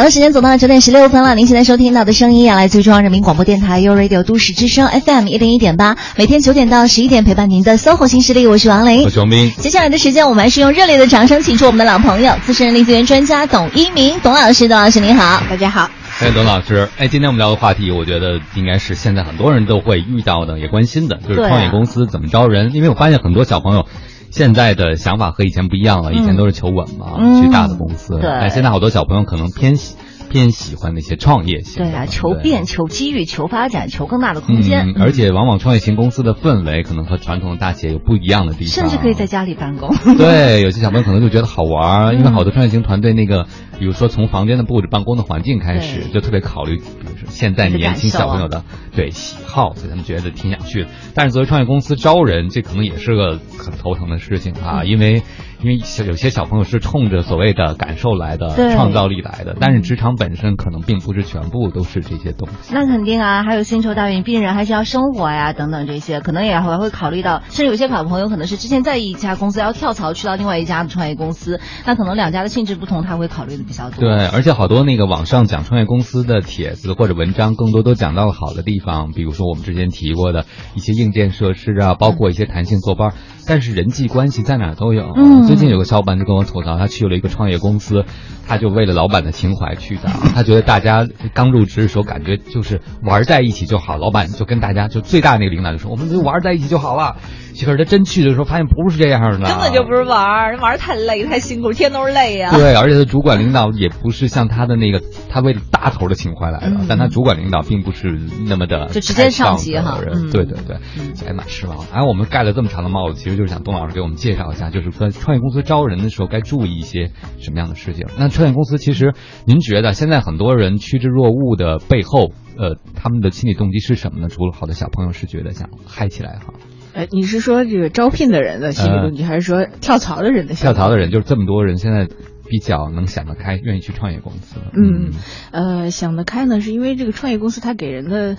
好了，时间走到了九点十六分了。您现在收听到的声音啊，来自中央人民广播电台 u Radio 都市之声 FM 一零一点八，每天九点到十一点陪伴您的 SOHO 新势力，我是王琳，我是王斌。接下来的时间，我们还是用热烈的掌声，请出我们的老朋友，资深人力资源专家董一鸣，董老师，董老师您好，大家好。哎，董老师，哎，今天我们聊的话题，我觉得应该是现在很多人都会遇到的，也关心的，就是创业公司怎么招人。因为我发现很多小朋友。现在的想法和以前不一样了，以前都是求稳嘛，去大的公司。对，现在好多小朋友可能偏喜偏喜欢那些创业型。对啊，求变、求机遇、求发展、求更大的空间。而且往往创业型公司的氛围可能和传统的大企业有不一样的地方。甚至可以在家里办公。对，有些小朋友可能就觉得好玩，因为好多创业型团队那个，比如说从房间的布置、办公的环境开始，就特别考虑，比如说现在年轻小朋友的对喜好，所以他们觉得挺想去的。但是作为创业公司招人，这可能也是个很头疼的事情啊，因为。因为小有些小朋友是冲着所谓的感受来的，创造力来的，但是职场本身可能并不是全部都是这些东西。那肯定啊，还有薪酬待遇，病人还是要生活呀，等等这些，可能也还会考虑到，甚至有些小朋友可能是之前在一家公司要跳槽去到另外一家的创业公司，那可能两家的性质不同，他会考虑的对，而且好多那个网上讲创业公司的帖子或者文章，更多都讲到了好的地方，比如说我们之前提过的一些硬件设施啊，包括一些弹性坐班。但是人际关系在哪都有。最近有个小伙伴就跟我吐槽，他去了一个创业公司，他就为了老板的情怀去的。他觉得大家刚入职的时候感觉就是玩在一起就好，老板就跟大家就最大那个领导就说，我们就玩在一起就好了。可是他真去的时候，发现不是这样的，根本就不是玩儿，玩儿太累太辛苦，天都是累呀。对，而且他主管领导也不是像他的那个，他为了大头的情怀来的，但他主管领导并不是那么的就直接上级哈。对对对，还蛮失望。哎，我们盖了这么长的帽子，其实就是想董老师给我们介绍一下，就是说创业公司招人的时候该注意一些什么样的事情。那创业公司其实，您觉得现在很多人趋之若鹜的背后，呃，他们的心理动机是什么呢？除了好多小朋友是觉得想嗨起来哈。呃，你是说这个招聘的人的心理动机，还是说跳槽的人的心？跳槽的人就是这么多人，现在比较能想得开，愿意去创业公司。嗯，呃，想得开呢，是因为这个创业公司它给人的。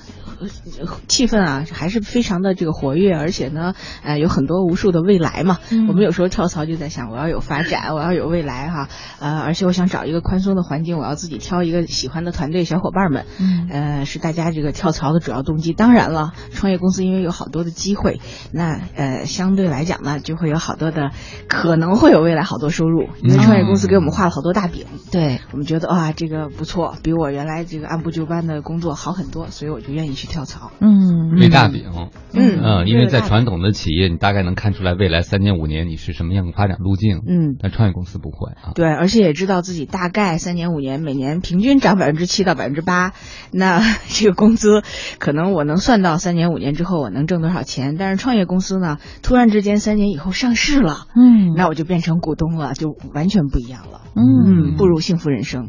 气氛啊，还是非常的这个活跃，而且呢，呃，有很多无数的未来嘛。我们有时候跳槽就在想，我要有发展，我要有未来哈。呃，而且我想找一个宽松的环境，我要自己挑一个喜欢的团队小伙伴们。嗯，呃，是大家这个跳槽的主要动机。当然了，创业公司因为有好多的机会，那呃，相对来讲呢，就会有好多的可能会有未来好多收入。因为创业公司给我们画了好多大饼，对。我们觉得啊，这个不错，比我原来这个按部就班的工作好很多，所以我就愿意去。跳槽，嗯，立大饼，嗯嗯，因为在传统的企业，你大概能看出来未来三年五年你是什么样的发展路径，嗯，但创业公司不会啊，对，而且也知道自己大概三年五年每年平均涨百分之七到百分之八，那 这个工资可能我能算到三年五年之后我能挣多少钱，但是创业公司呢，突然之间三年以后上市了，嗯，那我就变成股东了，就完全不一样了，嗯，步入幸福人生，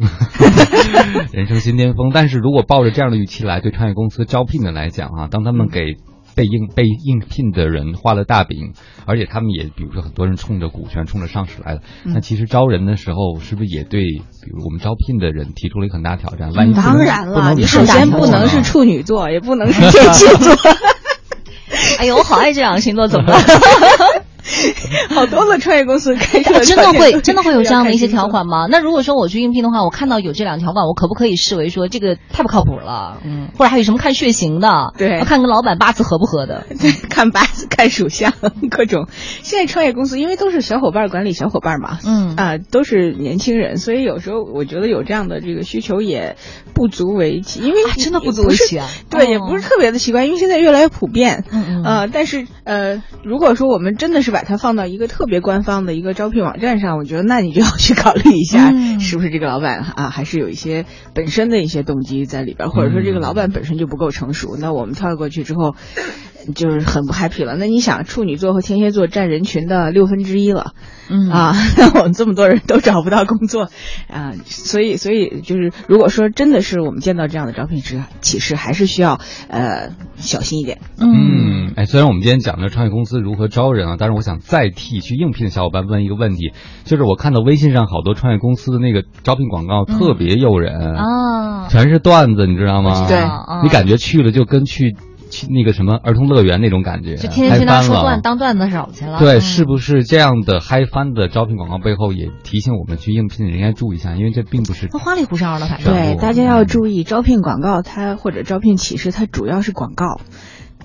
人生新巅峰。但是如果抱着这样的预期来对创业公司招聘。聘的来讲啊，当他们给被应被应聘的人画了大饼，而且他们也比如说很多人冲着股权、冲着上市来的，那其实招人的时候是不是也对，比如我们招聘的人提出了一个很大挑战？万一当然了，你首先不能是处女座，也不能是天蝎座。哎呦，我好爱这两个星座，怎么了？好多个创业公司开真的会真的会有这样的一些条款吗？那如果说我去应聘的话，我看到有这两条款，我可不可以视为说这个太不靠谱了？嗯，或者还有什么看血型的？对，看跟老板八字合不合的？对，看八字、看属相，各种。现在创业公司因为都是小伙伴管理小伙伴嘛，嗯啊，都是年轻人，所以有时候我觉得有这样的这个需求也不足为奇，因为真的不足为奇啊。对，也不是特别的奇怪，因为现在越来越普遍。嗯嗯。呃，但是呃，如果说我们真的是把它放到一个特别官方的一个招聘网站上，我觉得那你就要去考虑一下，是不是这个老板啊，还是有一些本身的一些动机在里边，或者说这个老板本身就不够成熟。那我们跳过去之后。就是很不 happy 了。那你想，处女座和天蝎座占人群的六分之一了，嗯啊，那我们这么多人都找不到工作啊，所以所以就是，如果说真的是我们见到这样的招聘启启示，还是需要呃小心一点。嗯，哎，虽然我们今天讲的创业公司如何招人啊，但是我想再替去应聘的小伙伴问一个问题，就是我看到微信上好多创业公司的那个招聘广告特别诱人啊，全是段子，你知道吗？对，你感觉去了就跟去。那个什么儿童乐园那种感觉，就天天去那说段当段子手去了。对，是不是这样的嗨翻的招聘广告背后也提醒我们去应聘的人应该注意一下，因为这并不是花里胡哨的，反正对大家要注意，招聘广告它或者招聘启事它主要是广告。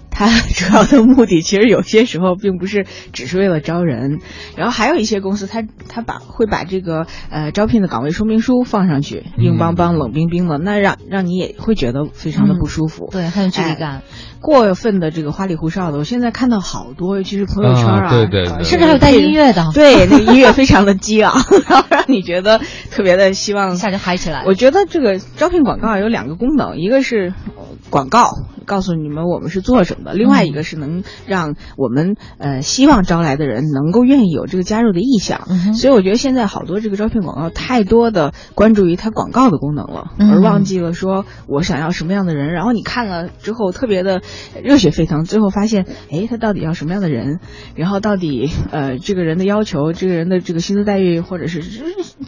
它 主要的目的其实有些时候并不是只是为了招人，然后还有一些公司，它它把会把这个呃招聘的岗位说明书放上去，硬邦邦、冷冰冰的，那让让你也会觉得非常的不舒服，对，很有距离感。过分的这个花里胡哨的，我现在看到好多，尤其是朋友圈啊，对对，甚至还有带音乐的，对，那个音乐非常的激昂，然后让你觉得特别的希望一下就嗨起来。我觉得这个招聘广告有两个功能，一个是广告。告诉你们我们是做什么的，另外一个是能让我们呃希望招来的人能够愿意有这个加入的意向，所以我觉得现在好多这个招聘广告太多的关注于它广告的功能了，而忘记了说我想要什么样的人。然后你看了之后特别的热血沸腾，最后发现哎他到底要什么样的人，然后到底呃这个人的要求，这个人的这个薪资待遇或者是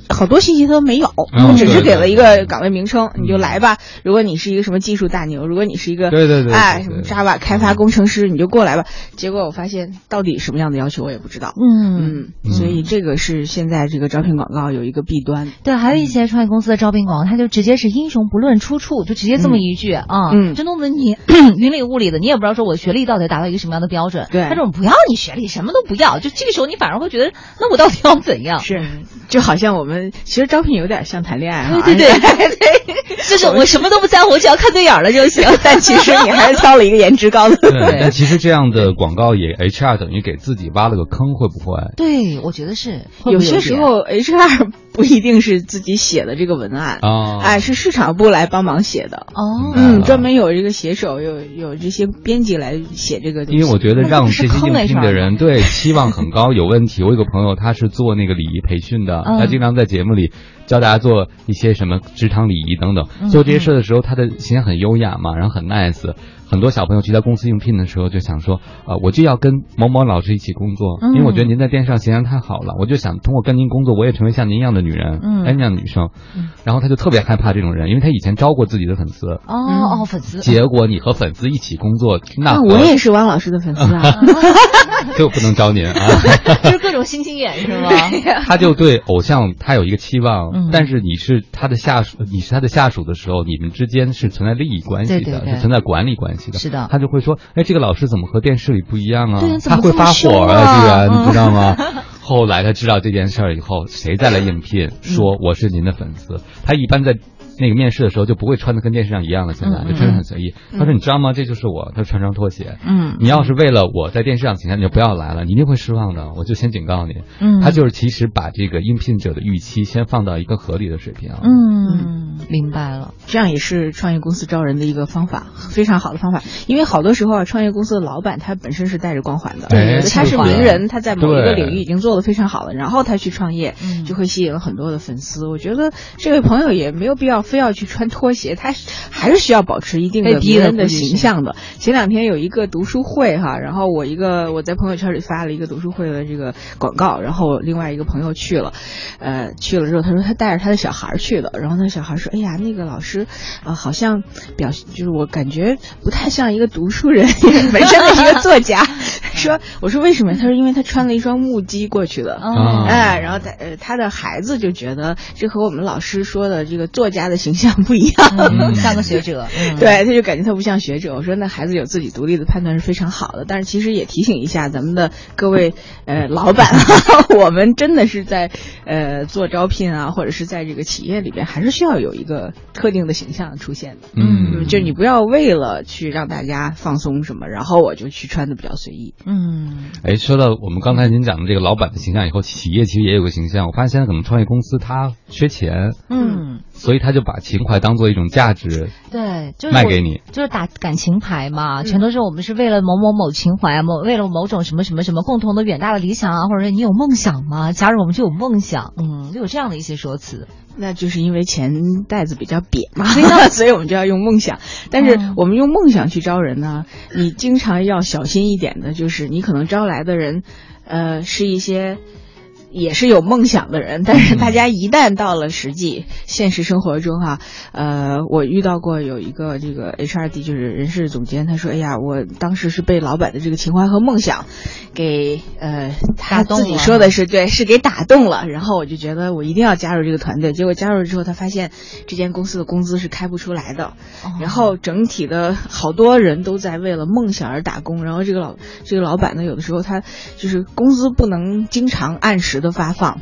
好多信息他都没有，只是给了一个岗位名称，你就来吧。如果你是一个什么技术大牛，如果你是一个。对对对，哎，什么 Java 开发工程师，你就过来吧。结果我发现，到底什么样的要求我也不知道。嗯嗯，所以这个是现在这个招聘广告有一个弊端。对，还有一些创业公司的招聘广告，他就直接是英雄不论出处，就直接这么一句啊，就弄得你 云里雾里的，你也不知道说我的学历到底达到一个什么样的标准。对，他说不要你学历，什么都不要，就这个时候你反而会觉得，那我到底要怎样？是，就好像我们其实招聘有点像谈恋爱啊。对对 对，就是我什么都不在乎，我只要看对眼了就行。但其实。你还是挑了一个颜值高的，对。但其实这样的广告也 HR 等于给自己挖了个坑，会不会？对，我觉得是。有些时候 HR 不一定是自己写的这个文案啊，哎，是市场部来帮忙写的哦。嗯，专门有这个写手，有有这些编辑来写这个。因为我觉得让这些应聘的人对 期望很高有问题。我有个朋友，他是做那个礼仪培训的，他经常在节目里教大家做一些什么职场礼仪等等。做这些事的时候，他的形象很优雅嘛，然后很 nice。很多小朋友去他公司应聘的时候，就想说，啊，我就要跟某某老师一起工作，因为我觉得您在电视上形象太好了，我就想通过跟您工作，我也成为像您一样的女人，嗯，那样的女生。然后他就特别害怕这种人，因为他以前招过自己的粉丝。哦哦，粉丝。结果你和粉丝一起工作，那我也是汪老师的粉丝啊，就不能招您啊。就是各种星星眼是吗？他就对偶像他有一个期望，但是你是他的下属，你是他的下属的时候，你们之间是存在利益关系的，是存在管理关系。是的，他就会说，哎，这个老师怎么和电视里不一样啊？对，他会发火啊，居然，你 知道吗？后来他知道这件事儿以后，谁再来应聘，说我是您的粉丝，他一般在。那个面试的时候就不会穿的跟电视上一样了，现在就穿的很随意。他说：“你知道吗？这就是我。”他穿双拖鞋。嗯，你要是为了我在电视上形象，你就不要来了，你一定会失望的。我就先警告你。嗯，他就是其实把这个应聘者的预期先放到一个合理的水平。嗯，明白了，这样也是创业公司招人的一个方法，非常好的方法。因为好多时候啊，创业公司的老板他本身是带着光环的，对，他是名人，他在某一个领域已经做的非常好了，然后他去创业，就会吸引了很多的粉丝。我觉得这位朋友也没有必要非要去穿拖。鞋，他还是需要保持一定的名人的形象的。前两天有一个读书会哈，然后我一个我在朋友圈里发了一个读书会的这个广告，然后另外一个朋友去了，呃，去了之后他说他带着他的小孩去的，然后他小孩说，哎呀，那个老师啊，好像表就是我感觉不太像一个读书人，本身的一个作家。说我说为什么？他说因为他穿了一双木屐过去的，哎，然后他呃他的孩子就觉得这和我们老师说的这个作家的。形象不一样，像个学者，对，他就感觉他不像学者。我说那孩子有自己独立的判断是非常好的，但是其实也提醒一下咱们的各位呃老板，我们真的是在呃做招聘啊，或者是在这个企业里边，还是需要有一个特定的形象出现的。嗯，就你不要为了去让大家放松什么，然后我就去穿的比较随意。嗯，哎，说到我们刚才您讲的这个老板的形象以后，企业其实也有个形象。我发现现在可能创业公司它缺钱，嗯，所以他就。把情怀当做一种价值，对，就是卖给你，就是打感情牌嘛，全都是我们是为了某某某情怀啊，某为了某种什么什么什么共同的远大的理想啊，或者说你有梦想吗？加入我们就有梦想，嗯，就有这样的一些说辞。那就是因为钱袋子比较瘪嘛，所以 我们就要用梦想。但是我们用梦想去招人呢，你经常要小心一点的，就是你可能招来的人，呃，是一些。也是有梦想的人，但是大家一旦到了实际现实生活中哈，呃，我遇到过有一个这个 HRD 就是人事总监，他说：“哎呀，我当时是被老板的这个情怀和梦想给呃，他自己说的是对，是给打动了。然后我就觉得我一定要加入这个团队。结果加入之后，他发现这间公司的工资是开不出来的，然后整体的好多人都在为了梦想而打工。然后这个老这个老板呢，有的时候他就是工资不能经常按时。的发放，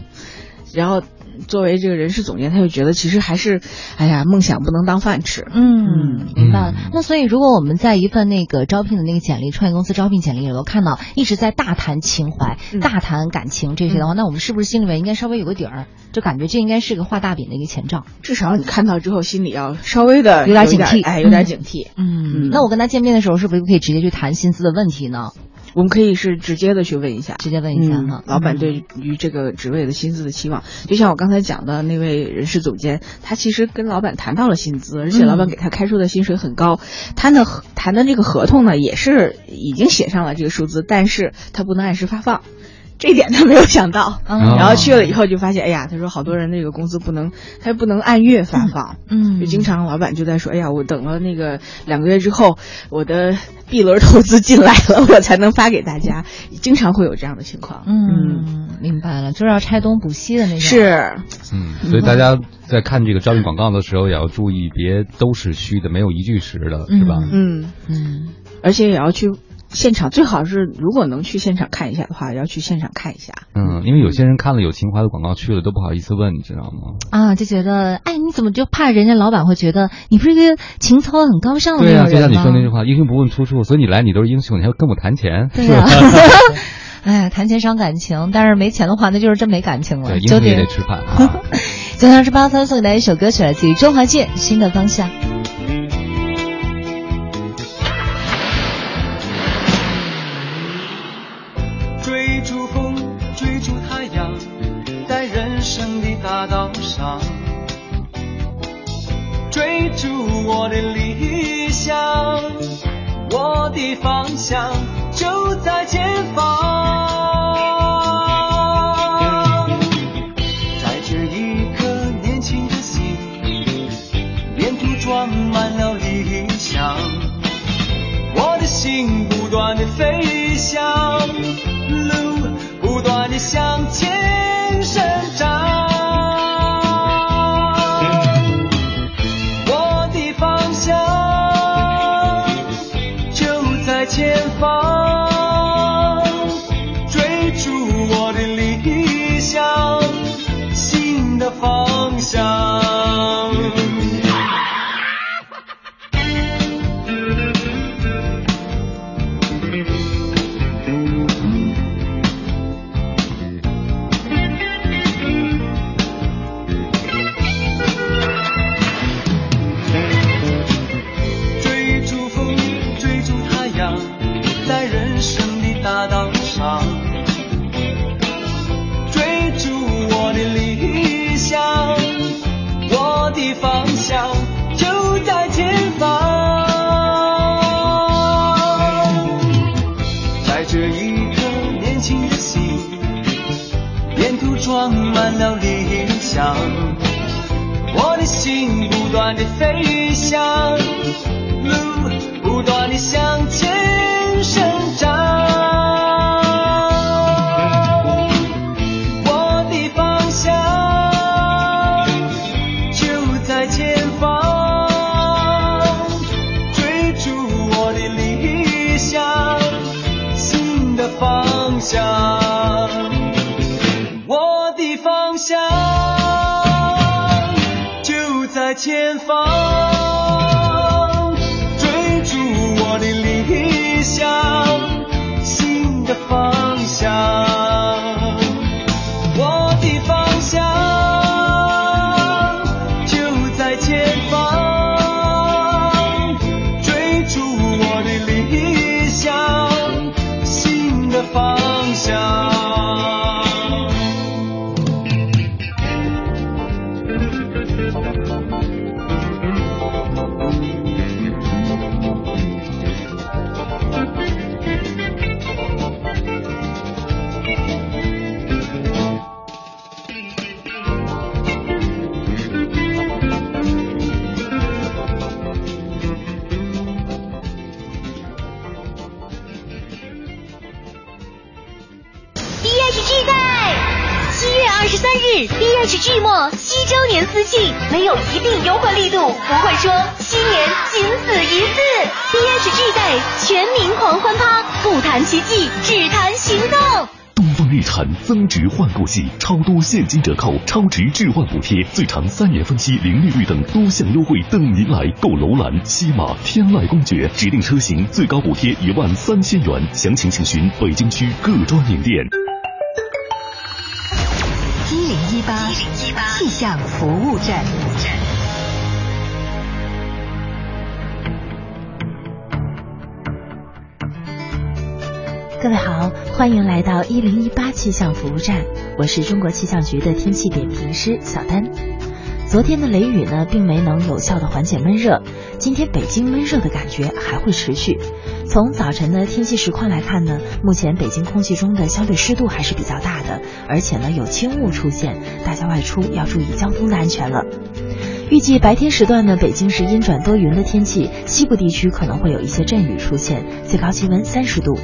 然后作为这个人事总监，他就觉得其实还是，哎呀，梦想不能当饭吃。嗯，明白了。那所以，如果我们在一份那个招聘的那个简历，创业公司招聘简历里头看到一直在大谈情怀、大谈感情这些的话，那我们是不是心里面应该稍微有个底儿，就感觉这应该是个画大饼的一个前兆？至少你看到之后，心里要稍微的有点警惕，哎，有点警惕。嗯，那我跟他见面的时候，是不是可以直接去谈薪资的问题呢？我们可以是直接的去问一下，直接问一下哈。老板对于这个职位的薪资的期望，就像我刚才讲的那位人事总监，他其实跟老板谈到了薪资，而且老板给他开出的薪水很高，他呢谈的这个合同呢也是已经写上了这个数字，但是他不能按时发放。这一点他没有想到，然后去了以后就发现，哎呀，他说好多人那个工资不能，他不能按月发放，嗯，就经常老板就在说，哎呀，我等了那个两个月之后，我的 B 轮投资进来了，我才能发给大家，经常会有这样的情况。嗯，明白了，就是要拆东补西的那种。是，嗯，所以大家在看这个招聘广告的时候也要注意，别都是虚的，没有一句实的，是吧？嗯。嗯，而且也要去。现场最好是，如果能去现场看一下的话，要去现场看一下。嗯，因为有些人看了有情怀的广告去了都不好意思问，你知道吗？啊，就觉得，哎，你怎么就怕人家老板会觉得你不是一个情操很高尚的人吗？对呀，就像你说那句话，英雄不问出处，所以你来你都是英雄，你还要跟我谈钱？对呀。哎呀，谈钱伤感情，但是没钱的话，那就是真没感情了。对，英雄也得吃饭啊。九点十八分送给大家一首歌曲，来自于周华健《新的方向》。我的理想，我的方向就在前方。在这一颗年轻的心，沿途装满了理想，我的心不断的飞翔，路不断的向前折扣、超值置换补贴、最长三年分期零利率等多项优惠等您来购。楼兰、西马、天籁、公爵指定车型最高补贴一万三千元，详情请询北京区各专营店。一零一八气象服务站。各位好，欢迎来到一零一八气象服务站，我是中国气象局的天气点评师小丹。昨天的雷雨呢，并没能有效的缓解闷热，今天北京闷热的感觉还会持续。从早晨的天气实况来看呢，目前北京空气中的相对湿度还是比较大的，而且呢有轻雾出现，大家外出要注意交通的安全了。预计白天时段呢，北京是阴转多云的天气，西部地区可能会有一些阵雨出现，最高气温三十度。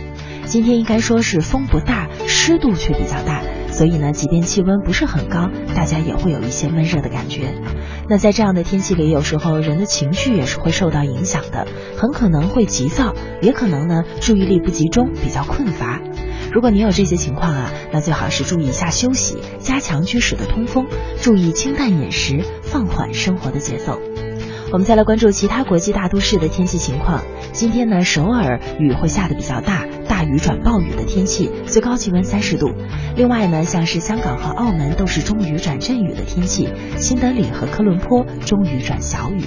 今天应该说是风不大，湿度却比较大，所以呢，即便气温不是很高，大家也会有一些闷热的感觉。那在这样的天气里，有时候人的情绪也是会受到影响的，很可能会急躁，也可能呢注意力不集中，比较困乏。如果你有这些情况啊，那最好是注意一下休息，加强居室的通风，注意清淡饮食，放缓生活的节奏。我们再来关注其他国际大都市的天气情况。今天呢，首尔雨会下的比较大，大雨转暴雨的天气，最高气温三十度。另外呢，像是香港和澳门都是中雨转阵雨的天气，新德里和科伦坡中雨转小雨。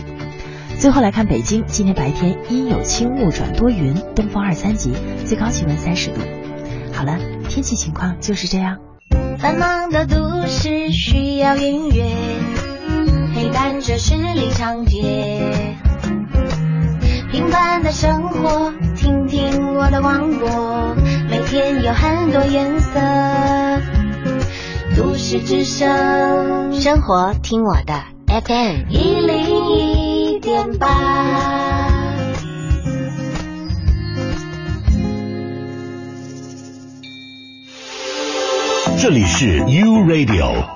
最后来看北京，今天白天阴有轻雾转多云，东风二三级，最高气温三十度。好了，天气情况就是这样。繁忙的都市需要音乐。陪伴着十里长街，平凡的生活，听听我的广播，每天有很多颜色。都市之声，生活听我的 FM 一零一点八。这里是 U Radio。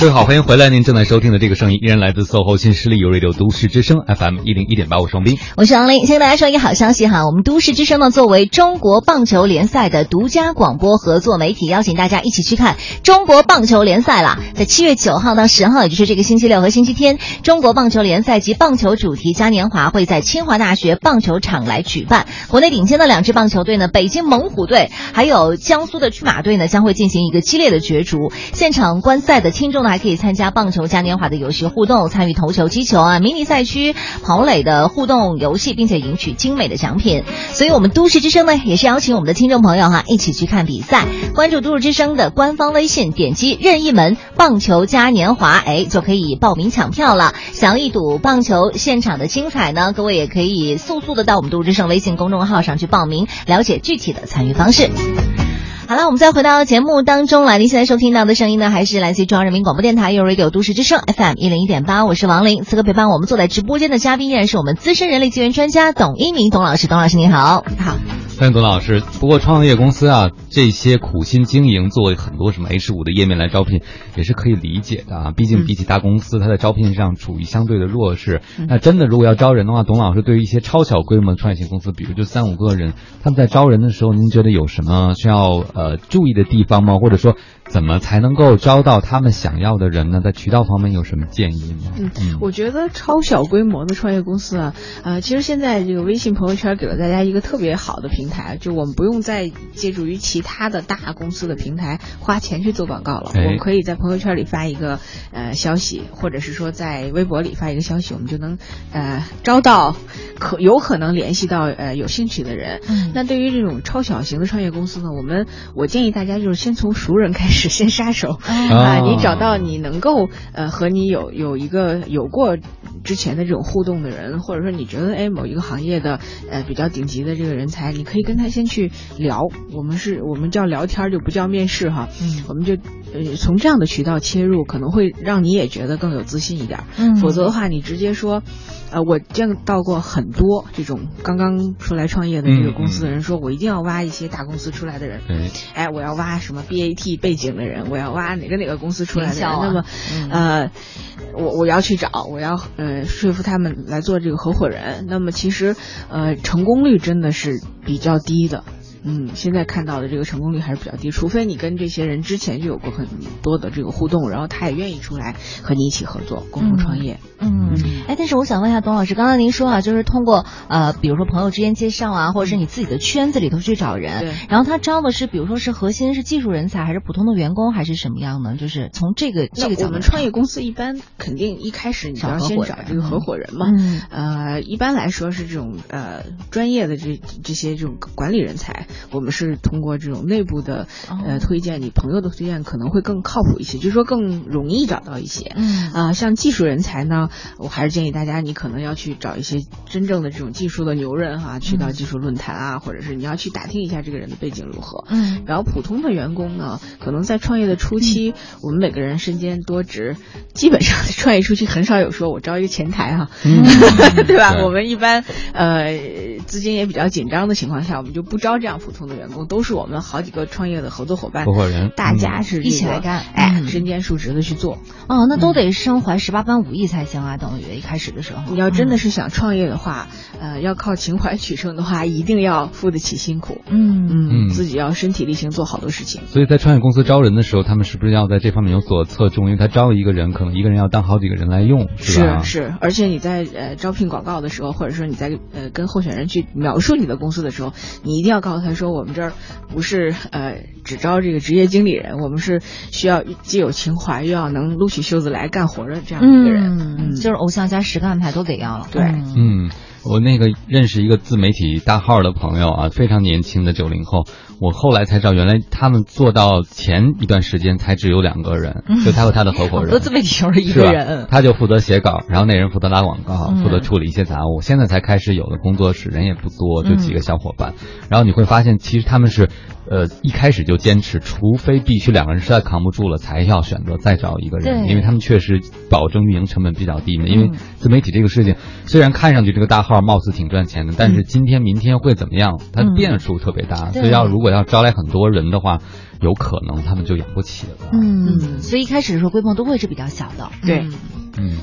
各位好，欢迎回来！您正在收听的这个声音依然来自 SOHO 新势力有 Radio 都市之声 FM 一零一点八，我双斌，我是王林。先跟大家说一个好消息哈，我们都市之声呢，作为中国棒球联赛的独家广播合作媒体，邀请大家一起去看中国棒球联赛了。在七月九号到十号，也就是这个星期六和星期天，中国棒球联赛及棒球主题嘉年华会在清华大学棒球场来举办。国内顶尖的两支棒球队呢，北京猛虎队还有江苏的驱马队呢，将会进行一个激烈的角逐。现场观赛的听众呢。还可以参加棒球嘉年华的游戏互动，参与投球、击球啊，迷你赛区跑垒的互动游戏，并且赢取精美的奖品。所以，我们都市之声呢，也是邀请我们的听众朋友哈，一起去看比赛。关注都市之声的官方微信，点击任意门棒球嘉年华，哎，就可以报名抢票了。想要一睹棒球现场的精彩呢，各位也可以速速的到我们都市之声微信公众号上去报名，了解具体的参与方式。好了，我们再回到节目当中来。您现在收听到的声音呢，还是来自于中央人民广播电台有 Radio 都市之声 FM 一零一点八。我是王琳，此刻陪伴我们坐在直播间的嘉宾依然是我们资深人力资源专家董一鸣董老师。董老师您好，你好。欢迎董老师。不过创业公司啊，这些苦心经营，做很多什么 H 五的页面来招聘，也是可以理解的啊。毕竟比起大公司，它在招聘上处于相对的弱势。那真的如果要招人的话，董老师对于一些超小规模的创业型公司，比如就三五个人，他们在招人的时候，您觉得有什么需要呃注意的地方吗？或者说？怎么才能够招到他们想要的人呢？在渠道方面有什么建议吗？嗯，我觉得超小规模的创业公司啊，呃，其实现在这个微信朋友圈给了大家一个特别好的平台，就我们不用再借助于其他的大公司的平台花钱去做广告了。我们可以在朋友圈里发一个呃消息，或者是说在微博里发一个消息，我们就能呃招到可有可能联系到呃有兴趣的人。那对于这种超小型的创业公司呢，我们我建议大家就是先从熟人开始。是先杀手啊！你找到你能够呃和你有有一个有过之前的这种互动的人，或者说你觉得哎某一个行业的呃比较顶级的这个人才，你可以跟他先去聊。我们是我们叫聊天就不叫面试哈，嗯，我们就呃从这样的渠道切入，可能会让你也觉得更有自信一点。嗯，否则的话，你直接说，呃，我见到过很多这种刚刚出来创业的这个公司的人，说我一定要挖一些大公司出来的人。嗯，哎，我要挖什么 BAT 背景的人，我要挖哪个哪个公司出来的人。啊、那么，嗯、呃，我我要去找，我要呃说服他们来做这个合伙人。那么其实，呃，成功率真的是比较低的。嗯，现在看到的这个成功率还是比较低，除非你跟这些人之前就有过很多的这个互动，然后他也愿意出来和你一起合作，共同创业。嗯，哎，但是我想问一下董老师，刚刚您说啊，就是通过呃，比如说朋友之间介绍啊，或者是你自己的圈子里头去找人，对，然后他招的是，比如说是核心是技术人才，还是普通的员工，还是什么样呢？就是从这个这个角度，我们创业公司一般肯定一开始你要先找这个合伙人嘛，嗯，呃，一般来说是这种呃专业的这这些这种管理人才，我们是通过这种内部的呃推荐，你朋友的推荐可能会更靠谱一些，就是说更容易找到一些，嗯啊、呃，像技术人才呢，我还是建议大家，你可能要去找一些真正的这种技术的牛人哈、啊，去到技术论坛啊，或者是你要去打听一下这个人的背景如何，嗯，然后普通的员工呢，可能在创业的初期，我们每个人身兼多职，基本上创业初期很少有说我招一个前台哈、啊，嗯、对吧？我们一般呃资金也比较紧张的情况下，我们就不招这样普通的员工，都是我们好几个创业的合作伙伴，合伙人，大家是、这个、一起来干，哎，身兼数职的去做。哦，那都得身怀十八般武艺才行啊，等于一开始的时候。你要真的是想创业的话，呃，要靠情怀取胜的话，一定要付得起辛苦。嗯嗯，自己要身体力行做好多事情。所以在创业公司招人的时候，他们是不是要在这方面有所侧重？因为他招一个人，可能一个人要当好几个人来用，是吧？是是，而且你在呃招聘广告的时候，或者说你在呃跟候选人去描述你的公司的时候，你一定要告诉他说，我们这儿不是呃只招这个职业经理人，我们是需要既有情怀，又要能撸起袖子来干活的这样一个人。嗯，就是偶像加实干派都得要了。对，嗯。我那个认识一个自媒体大号的朋友啊，非常年轻的九零后。我后来才知道，原来他们做到前一段时间才只有两个人，嗯、就他和他的合伙人。自媒体就是一个人，他就负责写稿，然后那人负责拉广告，嗯、负责处理一些杂物。现在才开始有的工作室，人也不多，就几个小伙伴。嗯、然后你会发现，其实他们是，呃，一开始就坚持，除非必须两个人实在扛不住了，才要选择再找一个人，因为他们确实保证运营成本比较低嘛。因为自媒体这个事情，虽然看上去这个大号貌似挺赚钱的，但是今天明天会怎么样？它变数特别大，所以要如果要招来很多人的话，有可能他们就养不起了。嗯，所以一开始的时候规模都会是比较小的。对，嗯，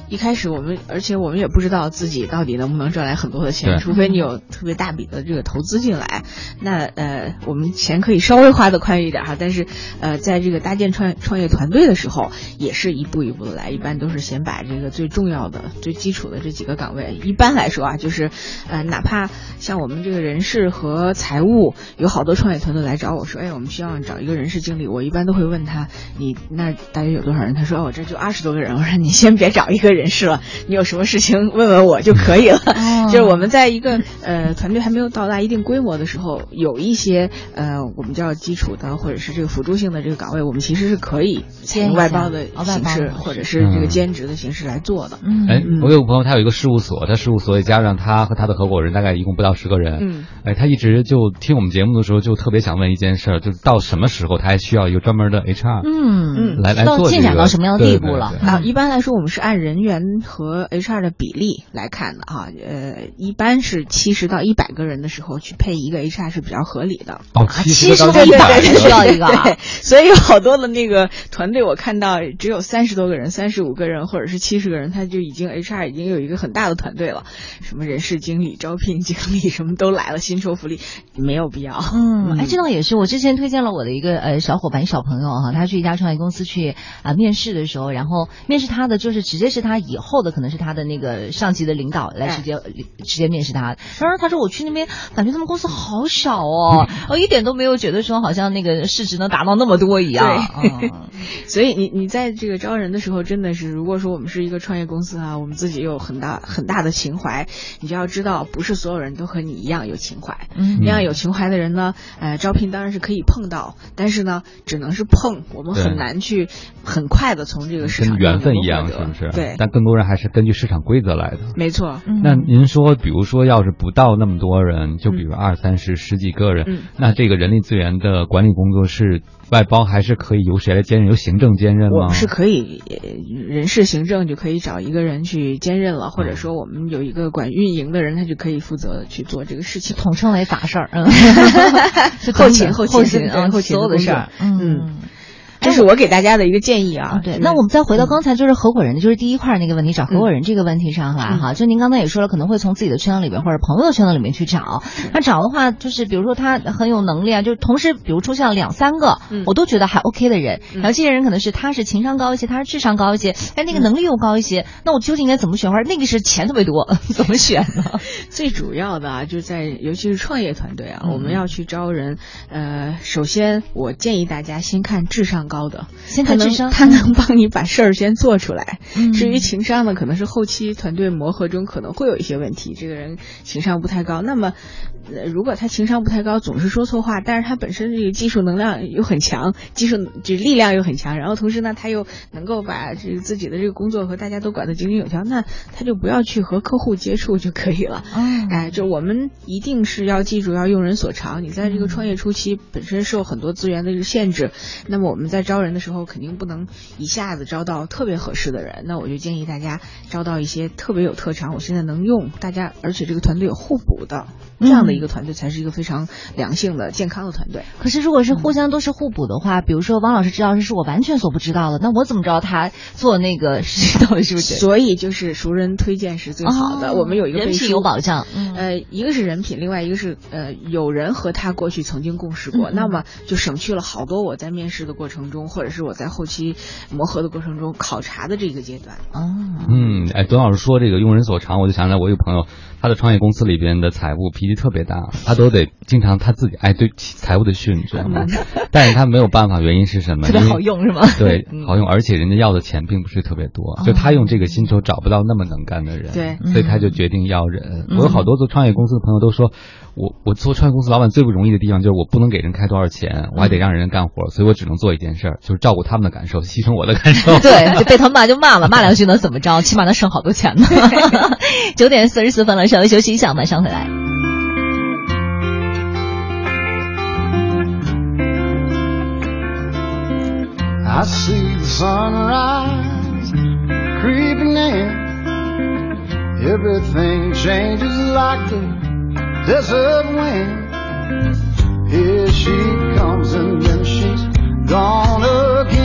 一开始我们，而且我们也不知道自己到底能不能赚来很多的钱，除非你有特别大笔的这个投资进来。那呃，我们钱可以稍微花的宽裕一点哈，但是呃，在这个搭建创创业团队的时候，也是一步一步的来，一般都是先把这个最重要的、最基础的这几个岗位，一般来说啊，就是呃，哪怕像我们这个人事和财务，有好多创业团队来找我说，哎，我们需要找一个人事经理，我一般都会问他，你那大约有多少人？他说，哦，我这就二十多个人。我说，你先别找一个人事了，你有什么事情问问我就可以了。哦、就是我们在一个呃团队还没有到达一定规模的时候，有一些呃我们叫基础的或者是这个辅助性的这个岗位，我们其实是可以用外包的形式或者是这个兼职的形式来做的。嗯，哎，我有个朋友，他有一个事务所，他事务所也加上他和他的合伙人，大概一共不到十个人。嗯，哎，他一直就听我们节目的时候，就特别想问一件事儿，就是到什么时候他还需要一个专门的 HR？嗯嗯，来来做进展到什么样的地步了啊？一般来说，我们是按人员和 HR 的比例来看的哈。呃，一般是七十到一百个人的时候去配一个 HR 是比较合理的。哦，七十到一百需要一个，对，所以有好多的那个团队，我看到只有三十多个人、三十五个人或者是七十个人，他就已经 HR 已经有一个很大的团队了，什么人事经理、招聘经理什么都来了，薪酬福利没有必要。嗯，哎，这倒也是。我之前推荐了我的一个呃小伙伴、小朋友哈，他去一家创业公司去啊、呃、面试的时候，然后面试他的就是直接是他以后的可能是他的那个上级的领导来直接、哎、直接面试他。然后他说我去那边感觉他们公司好小 哦，我一点都没有觉得说好像那个市值能达到那么多一样。对，嗯、所以你你在这个招人的时候，真的是如果说我们是一个创业公司啊，我们自己有很大很大的情怀，你就要知道不是所有人都和你一样有情怀。嗯，那样有情怀的人呢，呃，招聘当然是可以碰到，但是呢，只能是碰，我们很难去很快的从这个市场跟缘分一样，是不是？对。但更多人还是根据市场规则来的。没错。那您说，比如说，要是不到那么多人，就比如二三十、十几个人，嗯，那这个人力资源的管理工作是外包，还是可以由谁来兼任？由行政兼任吗？我们是可以人事行政就可以找一个人去兼任了，或者说我们有一个管运营的人，他就可以负责去做这个事情，统称为杂事儿，嗯，后勤后勤后勤所有的事儿，嗯。这是我给大家的一个建议啊。对，那我们再回到刚才就是合伙人，就是第一块那个问题，找合伙人这个问题上来哈。就您刚才也说了，可能会从自己的圈子里边或者朋友的圈子里面去找。那找的话，就是比如说他很有能力啊，就是同时比如出现了两三个，我都觉得还 OK 的人。然后这些人可能是他是情商高一些，他是智商高一些，哎，那个能力又高一些。那我究竟应该怎么选？或者那个是钱特别多，怎么选呢？最主要的啊，就在尤其是创业团队啊，我们要去招人。呃，首先我建议大家先看智商高的，先看。智商，他能帮你把事儿先做出来。至于情商呢，可能是后期团队磨合中可能会有一些问题。这个人情商不太高，那么如果他情商不太高，总是说错话，但是他本身这个技术能量又很强，技术就力量又很强，然后同时呢，他又能够把这个自己的这个工作和大家都管得井井有条，那他就不要去和客户接触就可以了。哎，就我们一定是要记住要用人所长。你在这个创业初期本身受很多资源的这个限制，那么我们在招人的时候肯定。不能一下子招到特别合适的人，那我就建议大家招到一些特别有特长，我现在能用，大家而且这个团队有互补的，这样的一个团队才是一个非常良性的、健康的团队。可是如果是互相都是互补的话，比如说王老师知道是是我完全所不知道的，那我怎么知道他做那个事到底是不是？所以就是熟人推荐是最好的。我们有一个人品有保障，呃，一个是人品，另外一个是呃有人和他过去曾经共事过，那么就省去了好多我在面试的过程中，或者是我在。后期磨合的过程中，考察的这个阶段。哦，嗯，哎，董老师说这个用人所长，我就想起来，我有朋友，他的创业公司里边的财务脾气特别大，他都得 经常他自己哎对财务的训，你知道吗？但是他没有办法，原因是什么？特别好用是吗？对，好用，而且人家要的钱并不是特别多，就他用这个薪酬找不到那么能干的人，对，所以他就决定要人。我有好多做创业公司的朋友都说。我我做创业公司老板最不容易的地方就是我不能给人开多少钱，我还得让人干活，所以我只能做一件事儿，就是照顾他们的感受，牺牲我的感受。对，就被他们骂就骂了，骂两句能怎么着？起码能省好多钱呢。九点四十四分了，稍微休息一下，马上回来。desert wind. Here she comes and then she's gone again.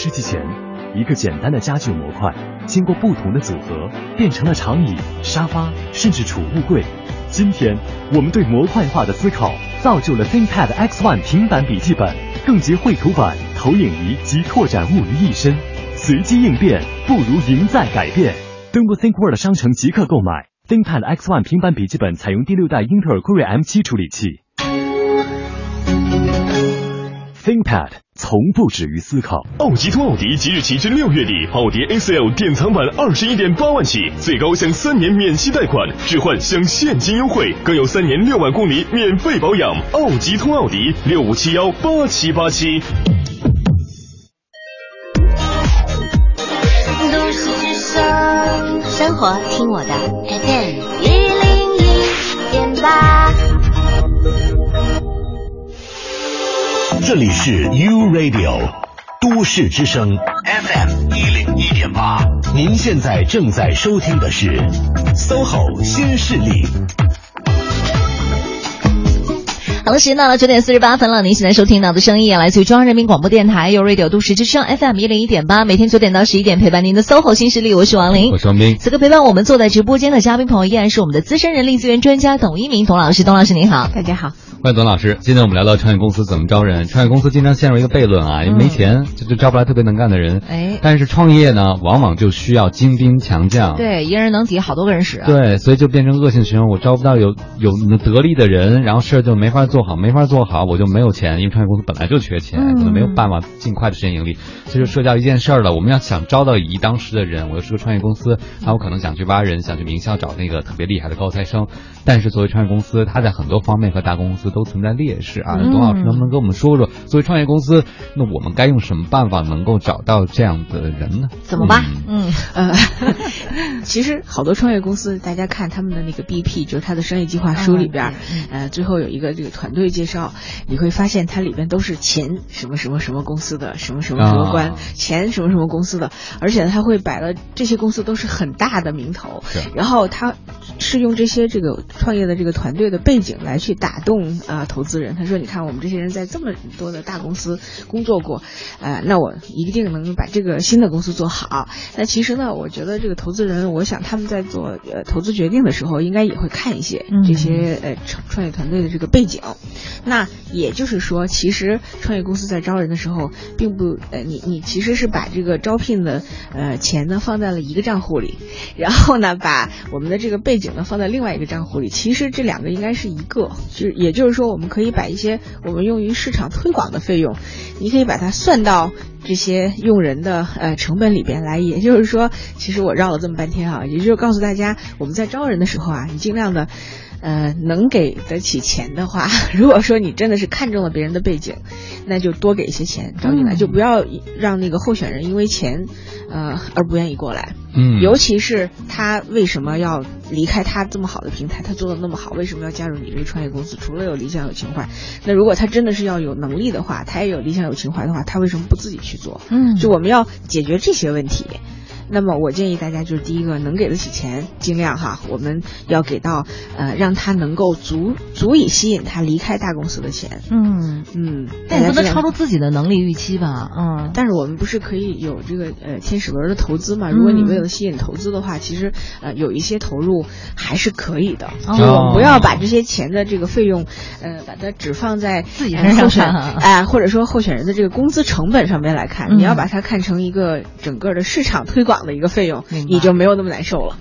世纪前，一个简单的家具模块，经过不同的组合，变成了长椅、沙发，甚至储物柜。今天，我们对模块化的思考，造就了 ThinkPad X1 平板笔记本，更集绘图板、投影仪及拓展物于一身。随机应变不如赢在改变。登录 ThinkWorld 商城即刻购买 ThinkPad X1 平板笔记本，采用第六代英特尔酷睿 M7 处理器。ThinkPad 从不止于思考。奥吉通奥迪即日起至六月底，奥迪 A4L 典藏版二十一点八万起，最高享三年免息贷款，置换享现金优惠，更有三年六万公里免费保养。奥吉通奥迪六五七幺八七八七。生活听我的这里是 U Radio 都市之声 FM 一零一点八，您现在正在收听的是 SOHO 新势力。好了，时间到了九点四十八分了。您现在收听到的声音啊，来自于中央人民广播电台 u Radio 都市之声 FM 一零一点八，每天九点到十一点陪伴您的 SOHO 新势力，我是王琳，我是王斌。此刻陪伴我们坐在直播间的嘉宾朋友依然是我们的资深人力资源专家董一鸣董老师，董老师您好，大家好。欢迎董老师。今天我们聊到创业公司怎么招人。创业公司经常陷入一个悖论啊，因为没钱，就就招不来特别能干的人。哎，但是创业呢，往往就需要精兵强将。对，一个人能抵好多个人使。对，所以就变成恶性循环。我招不到有有得力的人，然后事儿就没法做好，没法做好，我就没有钱，因为创业公司本来就缺钱，可能没有办法尽快的实现盈利。这就涉及到一件事儿了。我们要想招到以一当十的人，我又是个创业公司，那我可能想去挖人，想去名校找那个特别厉害的高材生。但是作为创业公司，它在很多方面和大公司都存在劣势。啊，董老师能不能跟我们说说，作为创业公司，那我们该用什么办法能够找到这样的人呢？怎么办？嗯呃，其实好多创业公司，大家看他们的那个 BP，就是他的商业计划书里边，呃，最后有一个这个团队介绍，你会发现它里边都是前什么什么什么公司的什么什么什么官，前什么什么公司的，而且他会摆了这些公司都是很大的名头，然后他是用这些这个创业的这个团队的背景来去打动啊投资人。他说：“你看，我们这些人在这么多的大公司工作过，呃，那我一定能把这个新的公司做好。那其实呢，我觉得这个投资人，我想他们在做呃投资决定的时候，应该也会看一些这些呃创创业团队的这个背景。那也就是说，其实创业公司在招人的时候，并不呃，你你其实是把这个招聘的呃钱呢放在了一个账户里，然后呢，把我们的这个背景呢放在另外一个账户其实这两个应该是一个，就也就是说，我们可以把一些我们用于市场推广的费用，你可以把它算到这些用人的呃成本里边来。也就是说，其实我绕了这么半天啊，也就是告诉大家，我们在招人的时候啊，你尽量的。呃，能给得起钱的话，如果说你真的是看中了别人的背景，那就多给一些钱招进来，就不要让那个候选人因为钱，呃而不愿意过来。嗯，尤其是他为什么要离开他这么好的平台，他做的那么好，为什么要加入你这个创业公司？除了有理想有情怀，那如果他真的是要有能力的话，他也有理想有情怀的话，他为什么不自己去做？嗯，就我们要解决这些问题。那么我建议大家就是第一个能给得起钱，尽量哈，我们要给到呃让他能够足足以吸引他离开大公司的钱。嗯嗯，但也不能超出自己的能力预期吧？嗯，但是我们不是可以有这个呃天使轮的投资嘛？如果你为了吸引投资的话，其实呃有一些投入还是可以的。就我们不要把这些钱的这个费用，呃，把它只放在自己身上哎，或者说候选人的这个工资成本上面来看，你要把它看成一个整个的市场推广。的一个费用，你就没有那么难受了。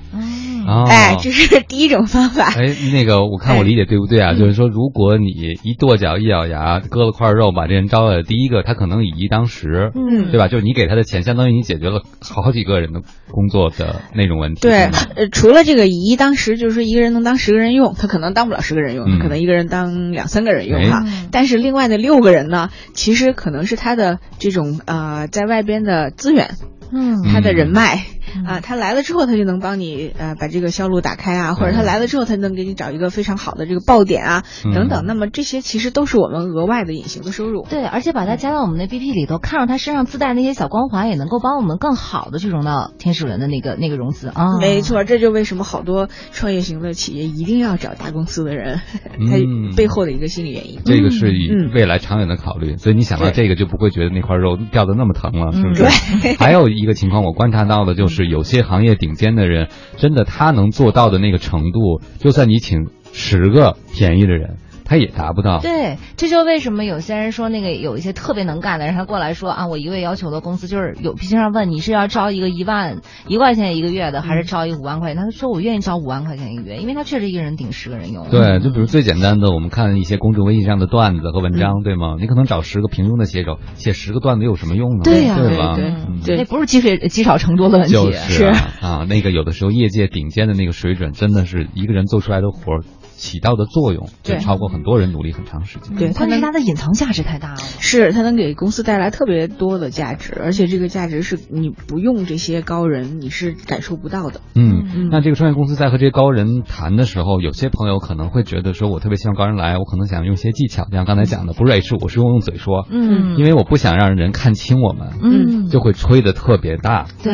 哦，哎，这是第一种方法。哎，那个我看我理解对不对啊？就是说，如果你一跺脚一咬牙割了块肉把这人招来，第一个他可能以一当十，嗯，对吧？就是你给他的钱，相当于你解决了好几个人的工作的那种问题。对，呃，除了这个以一当十，就是说一个人能当十个人用，他可能当不了十个人用，他可能一个人当两三个人用哈。但是另外的六个人呢，其实可能是他的这种呃在外边的资源。嗯，他的人脉，啊，他来了之后，他就能帮你呃把这个销路打开啊，或者他来了之后，他能给你找一个非常好的这个爆点啊等等。那么这些其实都是我们额外的隐形的收入。对，而且把它加到我们的 BP 里头，看着他身上自带那些小光环，也能够帮我们更好的去融到天使轮的那个那个融资啊。没错，这就为什么好多创业型的企业一定要找大公司的人，他背后的一个心理原因。这个是以未来长远的考虑，所以你想到这个就不会觉得那块肉掉的那么疼了，是不是？对。还有一个情况，我观察到的就是有些行业顶尖的人，真的他能做到的那个程度，就算你请十个便宜的人。他也达不到，对，这就为什么有些人说那个有一些特别能干的人，他过来说啊，我一味要求的公司就是有，经常问你是要招一个一万一块钱一个月的，还是招一个五万块钱？他说我愿意招五万块钱一个月，因为他确实一个人顶十个人用。对，就比如最简单的，我们看一些公众微信上的段子和文章，对吗？你可能找十个平庸的写手写十个段子有什么用呢？对呀，对吧？对，那不是积水积少成多的问题，是啊，那个有的时候业界顶尖的那个水准，真的是一个人做出来的活儿。起到的作用就超过很多人努力很长时间。对，关键是它的隐藏价值太大了。是，它能给公司带来特别多的价值，而且这个价值是你不用这些高人你是感受不到的。嗯，那这个创业公司在和这些高人谈的时候，有些朋友可能会觉得说，我特别希望高人来，我可能想用一些技巧，就像刚才讲的，不是 H，我是用用嘴说。嗯，因为我不想让人看清我们。嗯，就会吹的特别大。对，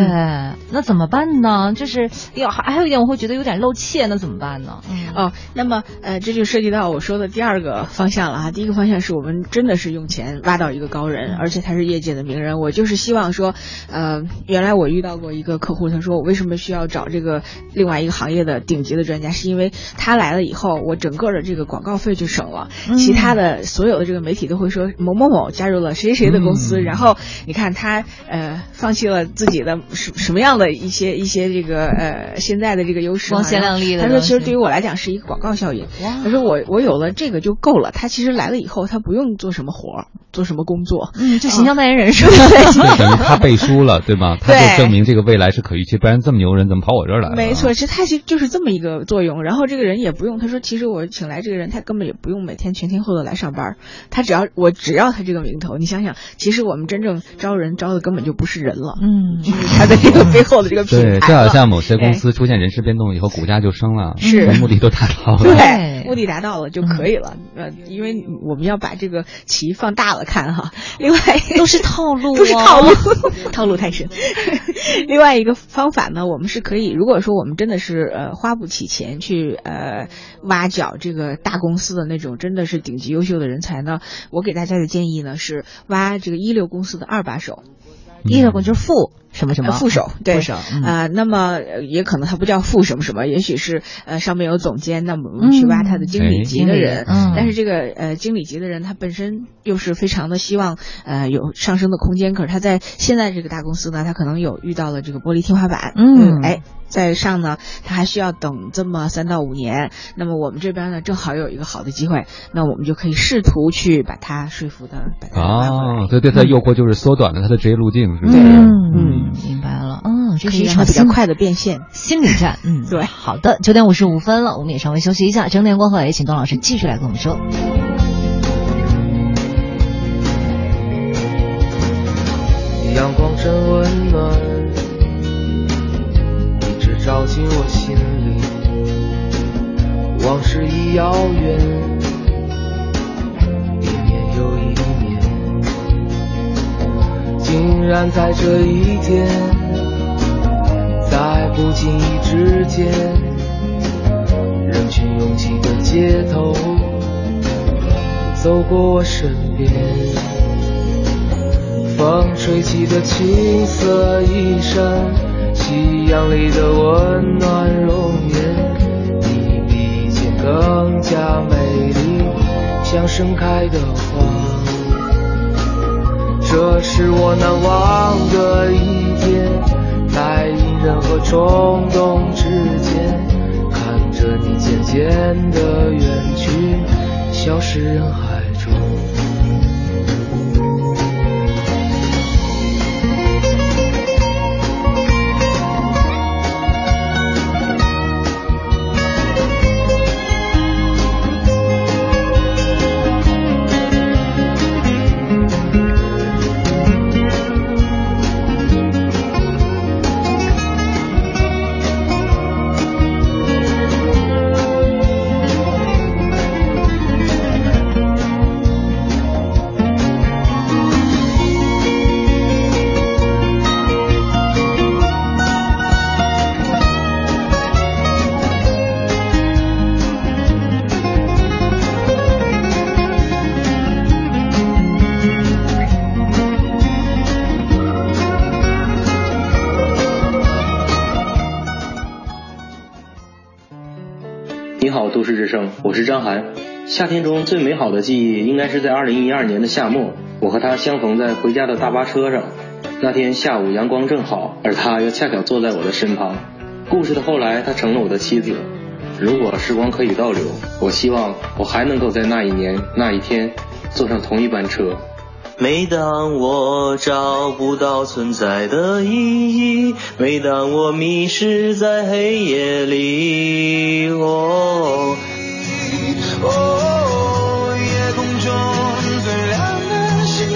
那怎么办呢？就是要还还有一点，我会觉得有点露怯，那怎么办呢？哦，那么呃，这就。涉及到我说的第二个方向了哈，第一个方向是我们真的是用钱挖到一个高人，而且他是业界的名人。我就是希望说，呃，原来我遇到过一个客户，他说我为什么需要找这个另外一个行业的顶级的专家，是因为他来了以后，我整个的这个广告费就省了，其他的所有的这个媒体都会说某某某加入了谁谁的公司，然后你看他呃放弃了自己的什什么样的一些一些这个呃现在的这个优势，光鲜亮丽的。他说其实对于我来讲是一个广告效应。他说。我我有了这个就够了。他其实来了以后，他不用做什么活儿，做什么工作，嗯，就形象代言人是吧？对，等于他背书了，对吧？他就证明这个未来是可预期，不然这么牛人怎么跑我这儿来了？没错，其实他其实就是这么一个作用。然后这个人也不用，他说其实我请来这个人，他根本也不用每天全天候的来上班，他只要我只要他这个名头。你想想，其实我们真正招人招的根本就不是人了，嗯，就是他的这个背后的这个品牌。对，就好像某些公司出现人事变动以后，股价就升了，是目的都达到了，对，目的达到了就可以。了，呃，因为我们要把这个棋放大了看哈。另外 都是套路，都是套路，套路太深。另外一个方法呢，我们是可以，如果说我们真的是呃花不起钱去呃挖角这个大公司的那种真的是顶级优秀的人才呢，我给大家的建议呢是挖这个一流公司的二把手。一流公司就是副什么什么。副手，对，副手啊，那么也可能他不叫副什么什么，也许是呃上面有总监，那么我们去挖他的经理级的人，但是这个呃经理级的人他本身又是非常的希望呃有上升的空间，可是他在现在这个大公司呢，他可能有遇到了这个玻璃天花板，嗯，哎。在上呢，他还需要等这么三到五年。那么我们这边呢，正好有一个好的机会，那我们就可以试图去把他说服的。啊，对对，他诱惑就是缩短了他的职业路径，是吧？嗯。嗯，明白了。嗯，这是一场比较快的变现心理战。嗯，对。好的，九点五十五分了，我们也稍微休息一下。整点过后，也请董老师继续来跟我们说。阳光真温暖。一直照进我心里，往事已遥远，竟然在这一天，在不经意之间，人群拥挤的街头，走过我身边，风吹起的青色衣衫。夕阳里的温暖容颜，你比以前更加美丽，像盛开的花。这是我难忘的一天，在隐忍和冲动之间，看着你渐渐的远去，消失人海。中好，都市之声，我是张涵。夏天中最美好的记忆，应该是在二零一二年的夏末，我和他相逢在回家的大巴车上。那天下午阳光正好，而他又恰巧坐在我的身旁。故事的后来，他成了我的妻子。如果时光可以倒流，我希望我还能够在那一年那一天坐上同一班车。每当我找不到存在的意义，每当我迷失在黑夜里，哦，哦，夜空中最亮的星，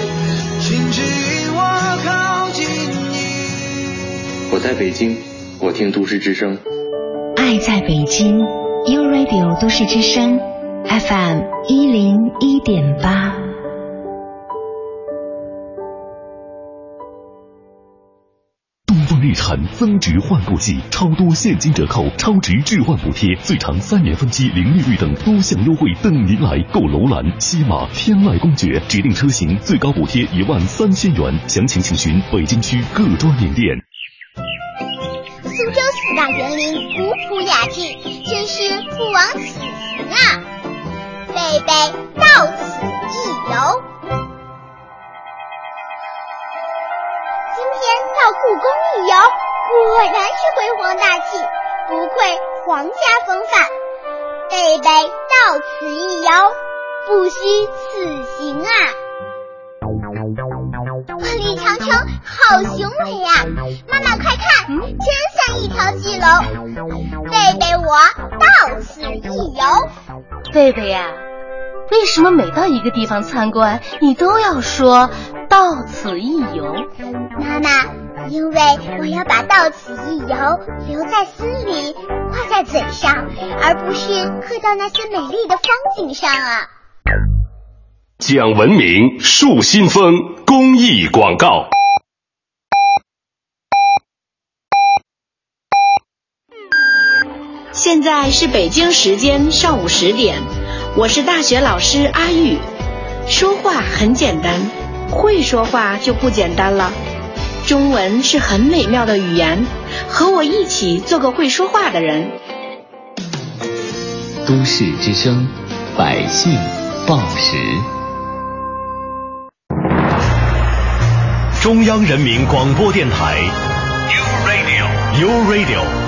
请指引我靠近你。我在北京，我听都市之声。爱在北京，U Radio 都市之声，FM 一零一点八。产增值换购季，超多现金折扣、超值置换补贴，最长三年分期零利率等多项优惠等您来购！楼兰、西马、天籁、公爵指定车型最高补贴一万三千元，详情请询北京区各专营店。苏州四大园林古朴雅致，真是不枉此行啊！贝贝到此一游。到故宫一游，果然是辉煌大气，不愧皇家风范。贝贝到此一游，不虚此行啊！万里长城好雄伟呀！妈妈快看，真像一条巨龙。贝贝我到此一游。贝贝呀，为什么每到一个地方参观，你都要说到此一游？妈妈。因为我要把“到此一游”留在心里，挂在嘴上，而不是刻到那些美丽的风景上啊。讲文明树新风公益广告。现在是北京时间上午十点，我是大学老师阿玉。说话很简单，会说话就不简单了。中文是很美妙的语言，和我一起做个会说话的人。都市之声，百姓报时。中央人民广播电台，U Radio，U Radio，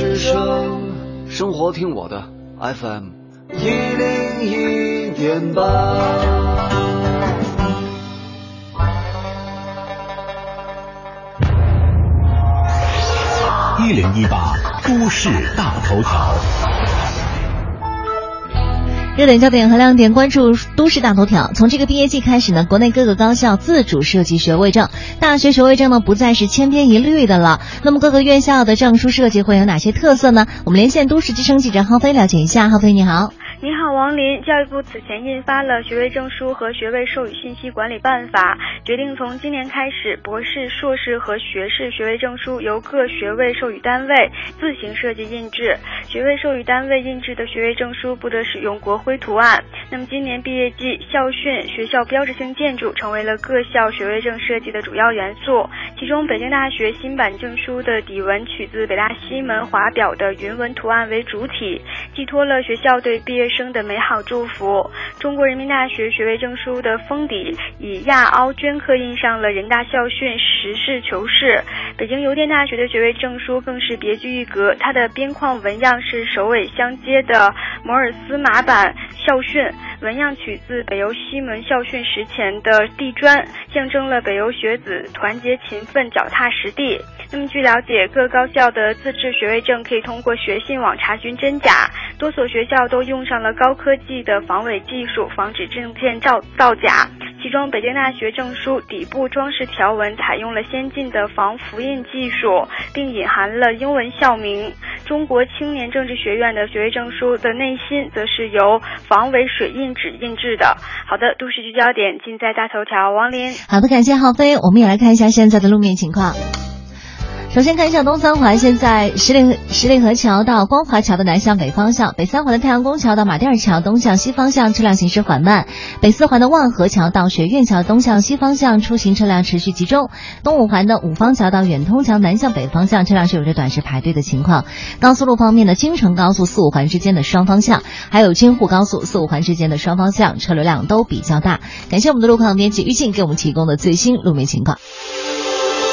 之声，生活听我的 FM 一零一点八。一零一八都市大头条，热点焦点和亮点关注都市大头条。从这个毕业季开始呢，国内各个高校自主设计学位证，大学学位证呢不再是千篇一律的了。那么各个院校的证书设计会有哪些特色呢？我们连线都市之声记者浩飞了解一下。浩飞你好。王林。教育部此前印发了《学位证书和学位授予信息管理办法》，决定从今年开始，博士、硕士和学士学位证书由各学位授予单位自行设计印制。学位授予单位印制的学位证书不得使用国徽图案。那么，今年毕业季，校训、学校标志性建筑成为了各校学位证设计的主要元素。其中，北京大学新版证书的底纹取自北大西门华表的云纹图案为主体，寄托了学校对毕业生的美好祝福。中国人民大学学位证书的封底以亚凹镌刻印上了人大校训“实事求是”。北京邮电大学的学位证书更是别具一格，它的边框纹样是首尾相接的摩尔斯码版校训，纹样取自北邮西门校训石前的地砖，象征了北邮学子团结勤奋、脚踏实地。那么，据了解，各高校的自制学位证可以通过学信网查询真假。多所学校都用上了高科技的防伪技术，防止证件造造假。其中，北京大学证书底部装饰条纹采用了先进的防复印技术，并隐含了英文校名。中国青年政治学院的学位证书的内心则是由防伪水印纸印制的。好的，都市聚焦点尽在大头条，王林。好的，感谢浩飞，我们也来看一下现在的路面情况。首先看一下东三环，现在十里十里河桥到光华桥的南向北方向，北三环的太阳宫桥到马甸桥东向西方向车辆行驶缓慢，北四环的万和桥到学院桥东向西方向出行车辆持续集中，东五环的五方桥到远通桥南向北方向车辆是有着短时排队的情况。高速路方面呢，京承高速四五环之间的双方向，还有京沪高速四五环之间的双方向车流量都比较大。感谢我们的路况编辑于静给我们提供的最新路面情况。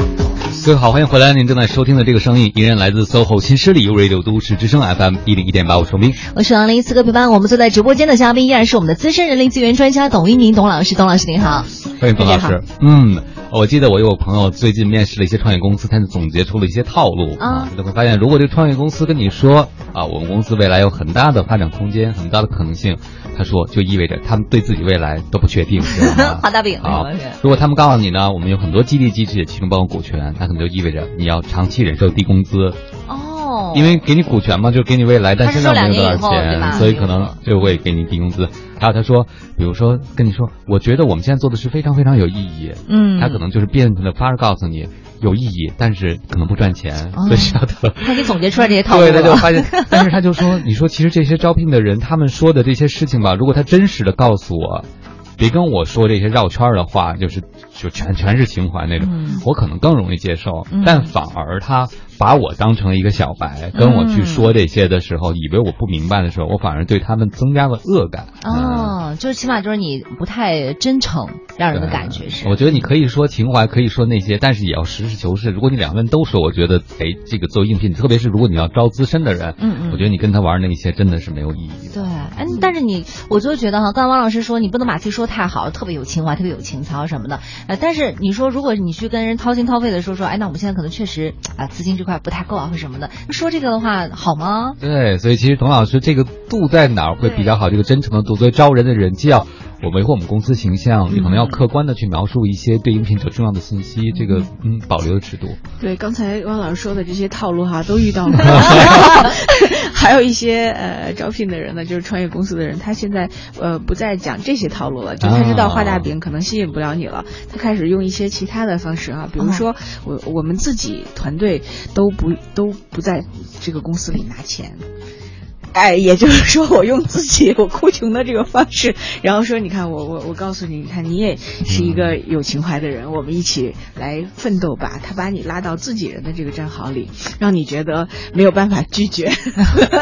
Thanks. 各位好，欢迎回来！您正在收听的这个声音依然来自 SOHO 新势力 U Radio 都市之声 FM 一零一点八，我是明，我是王林。此刻陪伴我们坐在直播间的嘉宾依然是我们的资深人力资源专家董一宁董老师，董老师您好，欢迎董老师。嗯，我记得我有个朋友最近面试了一些创业公司，他就总结出了一些套路啊，就会发现，如果这个创业公司跟你说啊，我们公司未来有很大的发展空间，很大的可能性。他说，就意味着他们对自己未来都不确定，画大饼。好，如果他们告诉你呢，我们有很多激励机制，其中包括股权，那可能就意味着你要长期忍受低工资。哦，因为给你股权嘛，就给你未来，但现在没有多少钱，所以可能就会给你低工资。还有他说，比如说跟你说，我觉得我们现在做的是非常非常有意义。嗯，他可能就是变着法儿告诉你。有意义，但是可能不赚钱，所以他。他给总结出来这些套路。对，他就发现，但是他就说：“你说，其实这些招聘的人，他们说的这些事情吧，如果他真实的告诉我，别跟我说这些绕圈的话，就是就全全是情怀那种，我可能更容易接受。但反而他。”把我当成一个小白，跟我去说这些的时候，以为我不明白的时候，我反而对他们增加了恶感。哦，就是起码就是你不太真诚，让人的感觉是。我觉得你可以说情怀，可以说那些，但是也要实事求是。如果你两个人都说，我觉得，哎，这个做应聘，特别是如果你要招资深的人，嗯嗯，我觉得你跟他玩那些真的是没有意义。对，哎，但是你，我就觉得哈，刚才王老师说，你不能把自己说太好，特别有情怀，特别有情操什么的。呃，但是你说，如果你去跟人掏心掏肺的说说，哎，那我们现在可能确实啊，资金这块不太够啊，或什么。什么的，说这个的话好吗？对，所以其实董老师这个度在哪儿会比较好？这个真诚的度，所以招人的人，既要我维护我们公司形象，你可能要客观的去描述一些对应聘者重要的信息，这个嗯保留的尺度。对，刚才汪老师说的这些套路哈，都遇到了。还有一些呃招聘的人呢，就是创业公司的人，他现在呃不再讲这些套路了，就他知道画大饼可能吸引不了你了，他开始用一些其他的方式啊，比如说我我们自己团队都不都。不在这个公司里拿钱。哎，也就是说，我用自己我哭穷的这个方式，然后说，你看我我我告诉你，你看你也是一个有情怀的人，我们一起来奋斗吧。他把你拉到自己人的这个战壕里，让你觉得没有办法拒绝。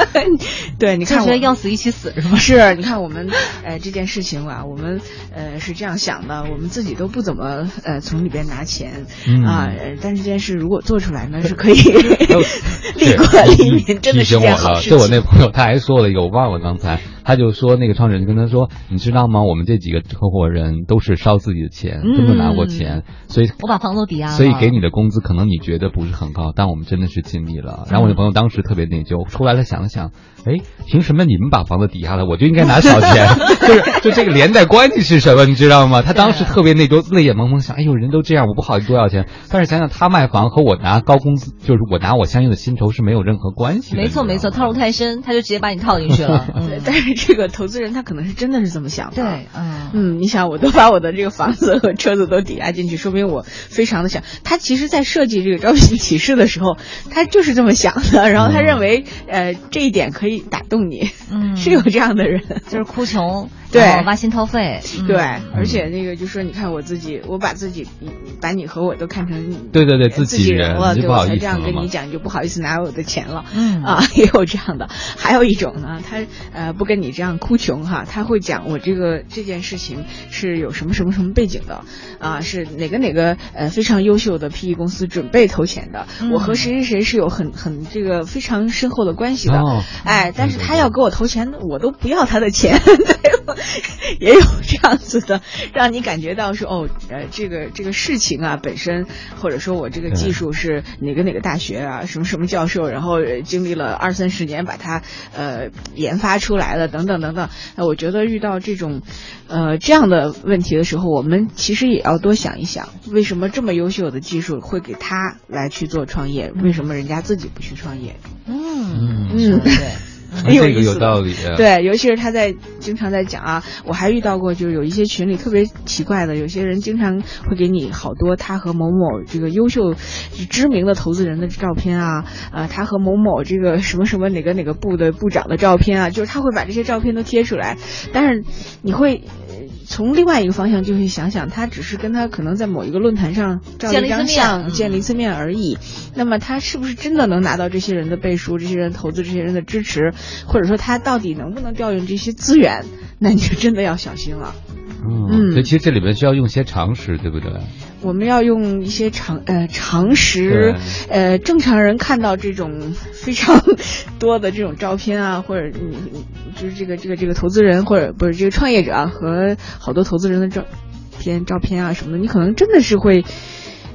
对，你看，我觉得要死一起死是吗？是，你看我们呃这件事情啊，我们呃是这样想的，我们自己都不怎么呃从里边拿钱啊，但是这件事如果做出来呢，是可以利国利民，真的是件好事情。就我那朋友。他还说了一个，我忘了刚才，他就说那个创始人就跟他说，你知道吗？我们这几个合伙人都是烧自己的钱，根本拿过钱，所以我把房子抵押了，所以给你的工资可能你觉得不是很高，但我们真的是尽力了。然后我那朋友当时特别内疚，出来了想了想，哎，凭什么你们把房子抵押了，我就应该拿少钱？就是就这个连带关系是什么？你知道吗？他当时特别内疚，泪眼蒙蒙，想，哎呦，人都这样，我不好意思多要钱。但是想想他卖房和我拿高工资，就是我拿我相应的薪酬是没有任何关系的。没错没错，套路太深，他就。直接把你套进去了，但是这个投资人他可能是真的是这么想的。对，嗯嗯，你想，我都把我的这个房子和车子都抵押进去，说明我非常的想。他其实，在设计这个招聘启事的时候，他就是这么想的。然后他认为，呃，这一点可以打动你，嗯，是有这样的人，就是哭穷，对，挖心掏肺，对，而且那个就说，你看我自己，我把自己把你和我都看成对对对自己人了，对我才这样跟你讲，就不好意思拿我的钱了，嗯。啊，也有这样的，还有一种呢，他呃不跟你这样哭穷哈，他会讲我这个这件事情是有什么什么什么背景的。啊，是哪个哪个呃非常优秀的 PE 公司准备投钱的，我和谁谁谁是有很很这个非常深厚的关系的，哎，但是他要给我投钱，我都不要他的钱，也有这样子的，让你感觉到说哦，呃，这个这个事情啊本身，或者说我这个技术是哪个哪个大学啊，什么什么教授，然后经历了二三十年把它呃研发出来了，等等等等。我觉得遇到这种呃这样的问题的时候，我们其实也要多想一想，为什么这么优秀的技术会给他来去做创业？为什么人家自己不去创业？嗯嗯，对。很有意思，有道理。对，尤其是他在经常在讲啊，我还遇到过，就是有一些群里特别奇怪的，有些人经常会给你好多他和某某这个优秀、知名的投资人的照片啊，呃，他和某某这个什么什么哪个哪个部的部长的照片啊，就是他会把这些照片都贴出来，但是你会。从另外一个方向就会想想，他只是跟他可能在某一个论坛上照一张相，见了一次面而已。那么他是不是真的能拿到这些人的背书、这些人投资、这些人的支持，或者说他到底能不能调用这些资源？那你就真的要小心了。嗯，所以其实这里面需要用些常识，对不对？我们要用一些常呃常识，呃正常人看到这种非常多的这种照片啊，或者你就是这个这个这个投资人或者不是这个创业者啊和好多投资人的照片照片啊什么的，你可能真的是会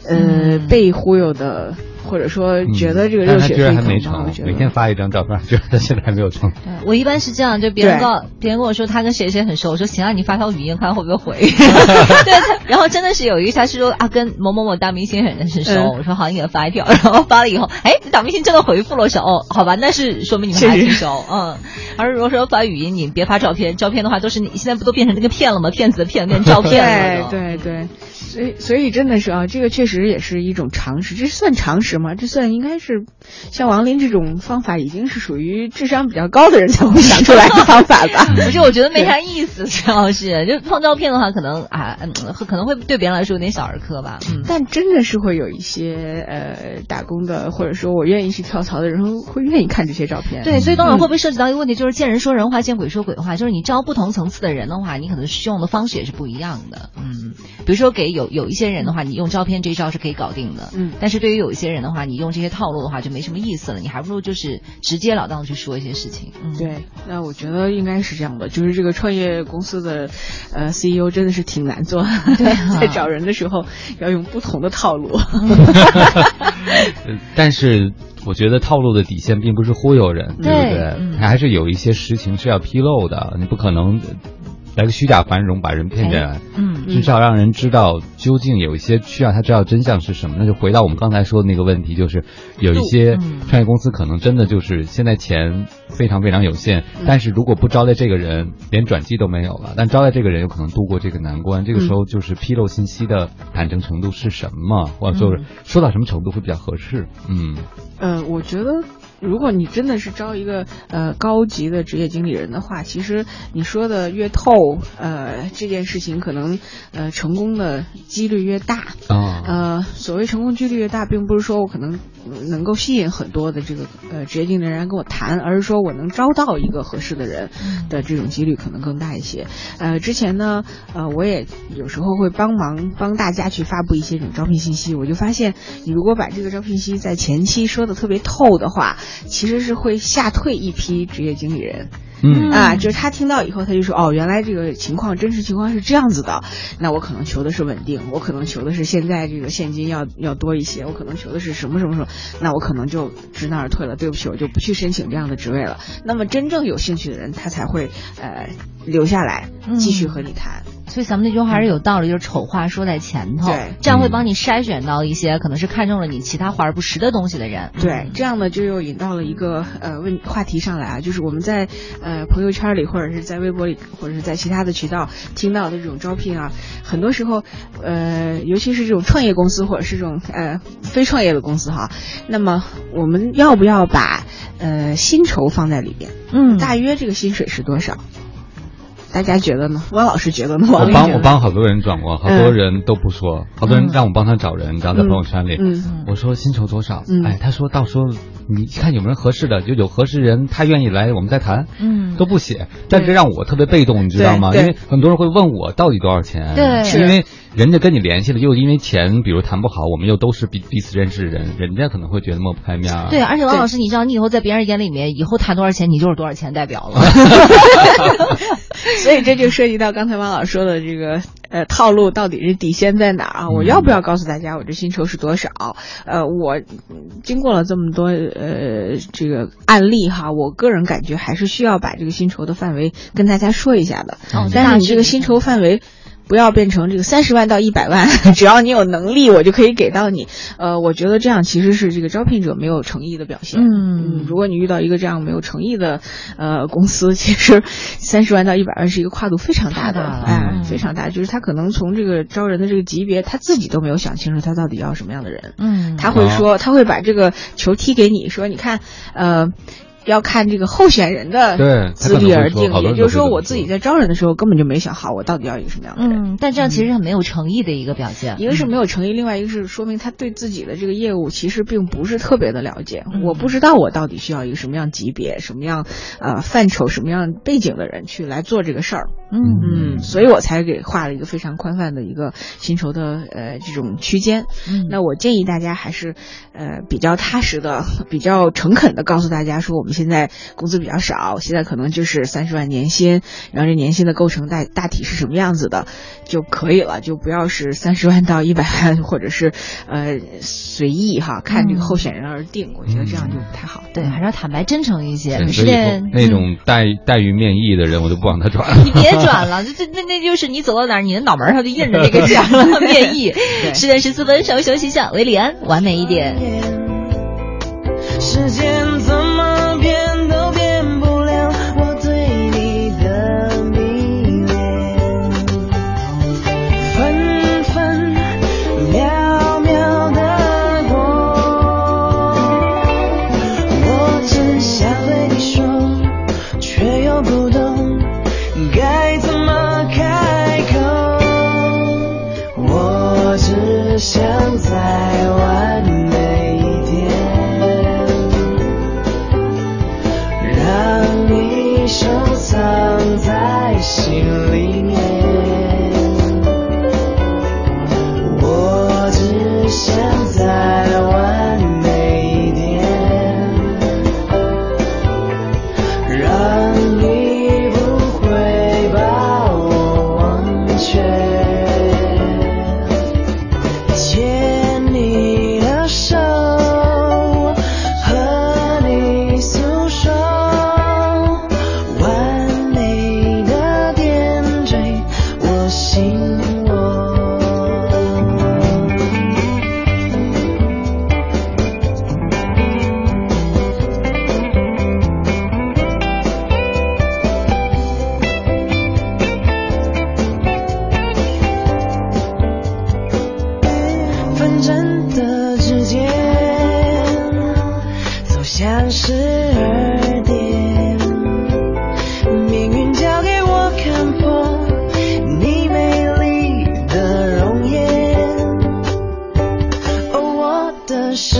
呃被忽悠的。或者说觉得这个热血还没成，每天发一张照片，觉得他现在还没有成。我一般是这样，就别人告别人跟我说他跟谁谁很熟，我说行啊，你发条语音看会不会回。对，然后真的是有一个他是说啊跟某某某大明星很很熟，我说好你给他发一条，然后发了以后，哎大明星真的回复了，我说哦好吧，那是说明你们还挺熟，嗯。而如果说发语音，你别发照片，照片的话都是你现在不都变成那个骗了吗？骗子的骗变照片了。对对对。所以，所以真的是啊，这个确实也是一种常识，这算常识吗？这算应该是像王林这种方法，已经是属于智商比较高的人才会想出来的方法吧？不是，我觉得没啥意思，主要是就放照片的话，可能啊，嗯，可能会对别人来说有点小儿科吧。嗯，但真的是会有一些呃打工的，或者说我愿意去跳槽的人，会愿意看这些照片。对，所以当然会不会涉及到一个问题，就是见人说人话，见鬼说鬼话，就是你招不同层次的人的话，你可能使用的方式也是不一样的。嗯，比如说给有。有一些人的话，你用照片这一招是可以搞定的，嗯，但是对于有一些人的话，你用这些套路的话就没什么意思了，你还不如就是直截了当的去说一些事情。嗯，对，那我觉得应该是这样的，就是这个创业公司的 呃 CEO 真的是挺难做，对 在找人的时候要用不同的套路。但是我觉得套路的底线并不是忽悠人，对不对？他还是有一些实情是要披露的，你不可能。来个虚假繁荣，把人骗进来，嗯，至少让人知道究竟有一些需要他知道真相是什么。那就回到我们刚才说的那个问题，就是有一些创业公司可能真的就是现在钱非常非常有限，但是如果不招待这个人，连转机都没有了。但招待这个人有可能度过这个难关。这个时候就是披露信息的坦诚程度是什么，或者说说到什么程度会比较合适？嗯，呃，我觉得。如果你真的是招一个呃高级的职业经理人的话，其实你说的越透，呃这件事情可能呃成功的几率越大啊。呃，所谓成功几率越大，并不是说我可能能够吸引很多的这个呃职业经理人跟我谈，而是说我能招到一个合适的人的这种几率可能更大一些。呃，之前呢，呃我也有时候会帮忙帮大家去发布一些这种招聘信息，我就发现你如果把这个招聘信息在前期说的特别透的话。其实是会吓退一批职业经理人，嗯啊，就是他听到以后，他就说哦，原来这个情况真实情况是这样子的，那我可能求的是稳定，我可能求的是现在这个现金要要多一些，我可能求的是什么什么什么，那我可能就知难而退了，对不起，我就不去申请这样的职位了。那么真正有兴趣的人，他才会呃留下来继续和你谈。所以咱们那句话还是有道理，就是丑话说在前头，对，这样会帮你筛选到一些可能是看中了你其他华而不实的东西的人。对，这样呢就又引到了一个呃问话题上来啊，就是我们在呃朋友圈里或者是在微博里或者是在其他的渠道听到的这种招聘啊，很多时候呃尤其是这种创业公司或者是这种呃非创业的公司哈，那么我们要不要把呃薪酬放在里边？嗯，大约这个薪水是多少？大家觉得呢？我老师觉得呢？我帮我帮好多人转过，好多人都不说，好多人让我帮他找人，然后在朋友圈里，我说薪酬多少？哎，他说到时候你看有没有人合适的，就有合适人，他愿意来，我们再谈。嗯，都不写，但是让我特别被动，你知道吗？因为很多人会问我到底多少钱？对，因为人家跟你联系了，又因为钱，比如谈不好，我们又都是彼彼此认识的人，人家可能会觉得抹不开面。对，而且王老师，你知道，你以后在别人眼里面，以后谈多少钱，你就是多少钱代表了。所以这就涉及到刚才王老师说的这个呃套路，到底是底线在哪啊？我要不要告诉大家我这薪酬是多少？呃，我经过了这么多呃这个案例哈，我个人感觉还是需要把这个薪酬的范围跟大家说一下的。哦，但是你这个薪酬范围。不要变成这个三十万到一百万，只要你有能力，我就可以给到你。呃，我觉得这样其实是这个招聘者没有诚意的表现。嗯，如果你遇到一个这样没有诚意的呃公司，其实三十万到一百万是一个跨度非常大的，哎，非常大。就是他可能从这个招人的这个级别，他自己都没有想清楚他到底要什么样的人。嗯，他会说，他会把这个球踢给你，说你看，呃。要看这个候选人的资历而定，也就是说，我自己在招人的时候根本就没想好我到底要一个什么样的人。嗯，但这样其实很没有诚意的一个表现。一个是没有诚意，另外一个是说明他对自己的这个业务其实并不是特别的了解。我不知道我到底需要一个什么样级别、什么样呃范畴、什么样背景的人去来做这个事儿。嗯嗯，所以我才给画了一个非常宽泛的一个薪酬的呃这种区间。嗯，那我建议大家还是呃比较踏实的、比较诚恳的告诉大家说我们。现在工资比较少，现在可能就是三十万年薪，然后这年薪的构成大大体是什么样子的就可以了，就不要是三十万到一百万，或者是呃随意哈，看这个候选人而定，我觉得这样就不太好。对，还是要坦白真诚一些。所以那种待待遇面议的人，我就不往他转了。你别转了，这这那那就是你走到哪儿，你的脑门上就印着这个奖了。变异。十点十四分，稍微休息一下，维里安，完美一点。时间想再完美一点让你收藏在心里面。实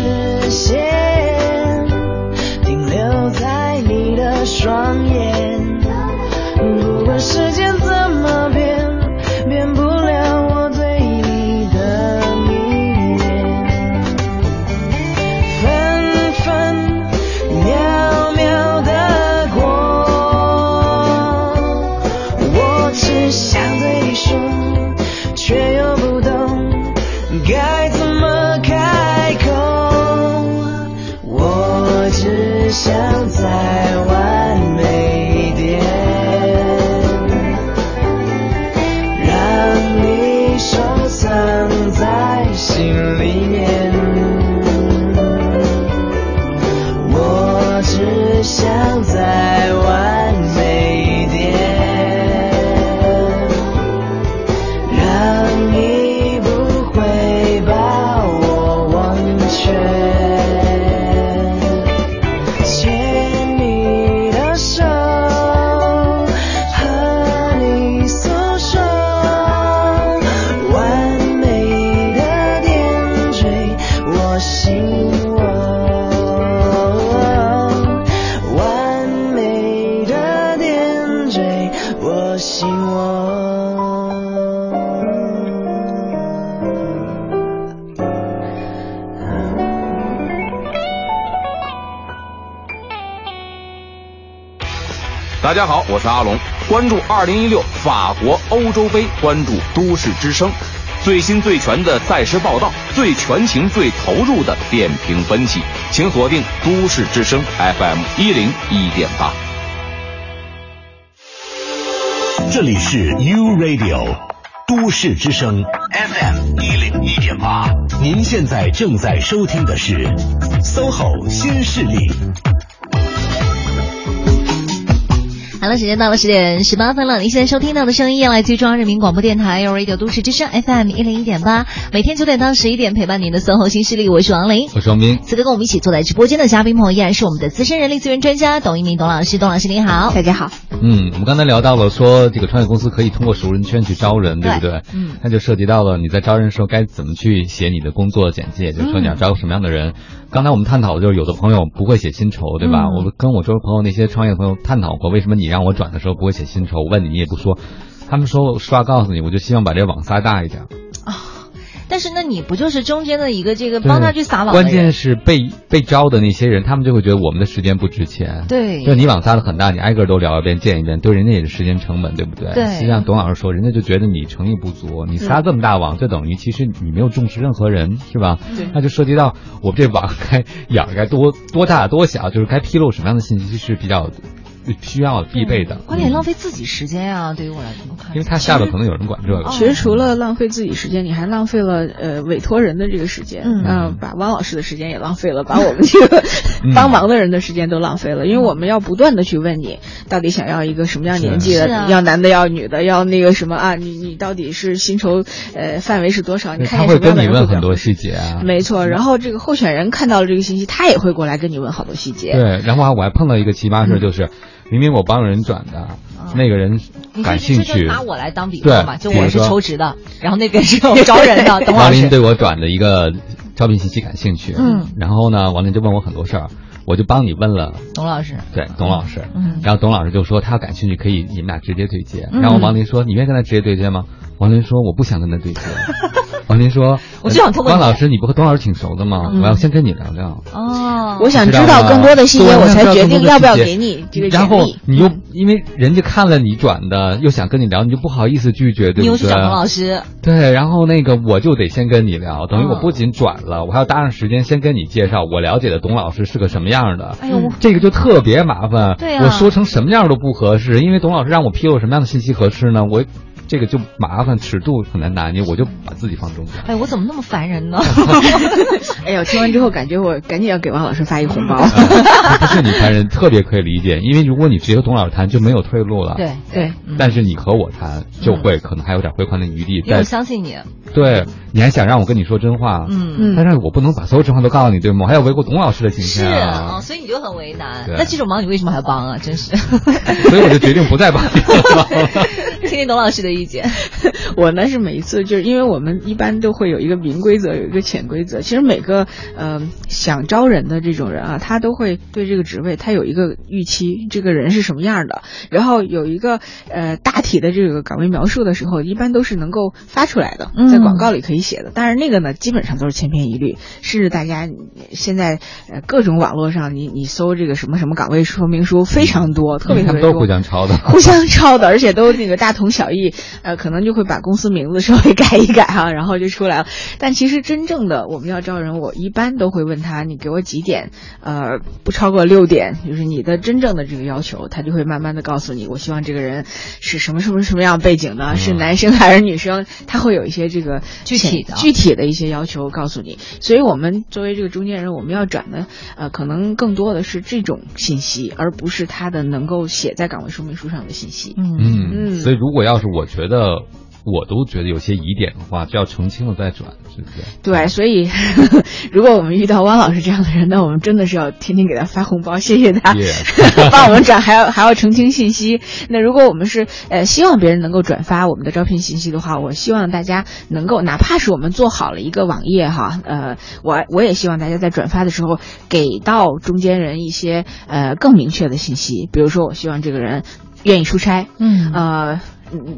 现是阿龙，关注二零一六法国欧洲杯，关注都市之声，最新最全的赛事报道，最全情最投入的点评分析，请锁定都市之声 FM 一零一点八。这里是 U Radio 都市之声 FM 一零一点八，您现在正在收听的是 SOHO 新势力。好了，时间到了十点十八分了。您现在收听到的声音来自于中央人民广播电台 Radio 都市之声 FM 一零一点八，每天九点到十一点陪伴您的搜狐新势力，我是王琳，我是王斌。此刻跟我们一起坐在直播间的嘉宾朋友依然是我们的资深人力资源专家董一鸣董老师，董老师您好，大家好。嗯，我们刚才聊到了说这个创业公司可以通过熟人圈去招人，对不对？嗯，那就涉及到了你在招人的时候该怎么去写你的工作简介，就是说你要招什么样的人。刚才我们探讨的就是有的朋友不会写薪酬，对吧？嗯我跟我周围朋友那些创业朋友探讨过，为什么你让我转的时候不会写薪酬？我问你你也不说，他们说实话告诉你，我就希望把这个网撒大一点。但是那你不就是中间的一个这个帮他去撒网？关键是被被招的那些人，他们就会觉得我们的时间不值钱。对就你网撒的很大，你挨个都聊一遍、见一遍，对人家也是时间成本，对不对？对实际上董老师说，人家就觉得你诚意不足，你撒这么大网，就等于其实你没有重视任何人，是吧？对那就涉及到我们这网该眼该多多大多小，就是该披露什么样的信息是比较需要必备的。关键浪费自己时间啊！对于我来说，因为他下边可能有人管这个。其实除了浪费自己时间，你还浪费了呃委托人的这个时间，嗯呃把汪老师的时间也浪费了，把我们这个 帮忙的人的时间都浪费了，因为我们要不断的去问你，到底想要一个什么样年纪的，要男的要女的，要那个什么啊？你你到底是薪酬呃范围是多少？你看他会见什么样跟你问很多细节啊。没错，然后这个候选人看到了这个信息，他也会过来跟你问好多细节。对，然后啊，我还碰到一个奇葩事，就是明明我帮人转的，那个人感兴趣。拿，我来当比方嘛，就我是求职的，然后那个是我招人的。王林对我转的一个招聘信息感兴趣，嗯，然后呢，王林就问我很多事儿，我就帮你问了。董老师，对，董老师，嗯。然后董老师就说他感兴趣，可以你们俩直接对接。嗯。然后王林说：“你愿意跟他直接对接吗？”王林说：“我不想跟他对接。”王林说：“我就想通过你王老师，你不和董老师挺熟的吗？嗯我要先跟你聊聊。”哦，我想知道更多的细节，我才决定要不要给你这个然后。你又因为人家看了你转的，又想跟你聊，你就不好意思拒绝，对不对？你又是找董老师，对，然后那个我就得先跟你聊，等于我嗯不仅转了，我还要搭上时间先跟你介绍我了解的董老师是个什么样的。哎呦，这个就特别麻烦，对啊我说成什么样都不合适，因为董老师让我披露什么样的信息合适呢？我这个就麻烦，尺度很难拿捏，我就把自己放中间。哎，我怎么那么烦人呢？哎呀，听完之后感觉我赶紧要给王老师发一红包。不是你烦人特别可以理解，因为如果你直接和董老师谈就没有退路了。对对，但是你和我谈就会可能还有点回款的余地。因为我相信你。对，你还想让我跟你说真话，嗯嗯但是我不能把所有真话都告诉你，对吗？我还要维护董老师的形是象啊，所以你就很为难。对那这种忙你为什么还要帮啊？真是。所以我就决定不再帮你了。听听董老师的意见。我呢是每一次就是因为我们一般都会有一个明规则，有一个潜规则。其实每个呃想招人的这种人啊，他都会对这个职位他有一个预期，这个人是什么样的，然后有一个呃大体的这个岗位描述的时候，一般都是能够发出来的，嗯在广告里可以写的。但是那个呢，基本上都是千篇一律，甚至大家现在呃各种网络上你你搜这个什么什么岗位说明书非常多，特别特别多，他们都互相抄的。互相抄的，而且都那个大同小异，呃，可能就会把公司名字稍微改一改哈、然后就出来了。但其实真正的我们要招人，我一般都会问他，你给我几点？呃，不超过六点，就是你的真正的这个要求，他就会慢慢的告诉你，我希望这个人是什么什么什么样背景的，是男生还是女生，他会有一些这个具体的具体的一些要求告诉你。所以我们作为这个中间人，我们要转的呃，可能更多的是这种信息，而不是他的能够写在岗位说明书上的信息。嗯嗯，所以如果要是我觉得我都觉得有些疑点的话，就要澄清了再转，是不是？对，所以 如果我们遇到汪老师这样的人，那我们真的是要天天给他发红包，谢谢他 帮我们转，还要还要澄清信息。那如果我们是呃希望别人能够转发我们的招聘信息的话，我希望大家能够，哪怕是我们做好了一个网页哈，呃，我我也希望大家在转发的时候给到中间人一些呃更明确的信息，比如说我希望这个人愿意出差，嗯呃。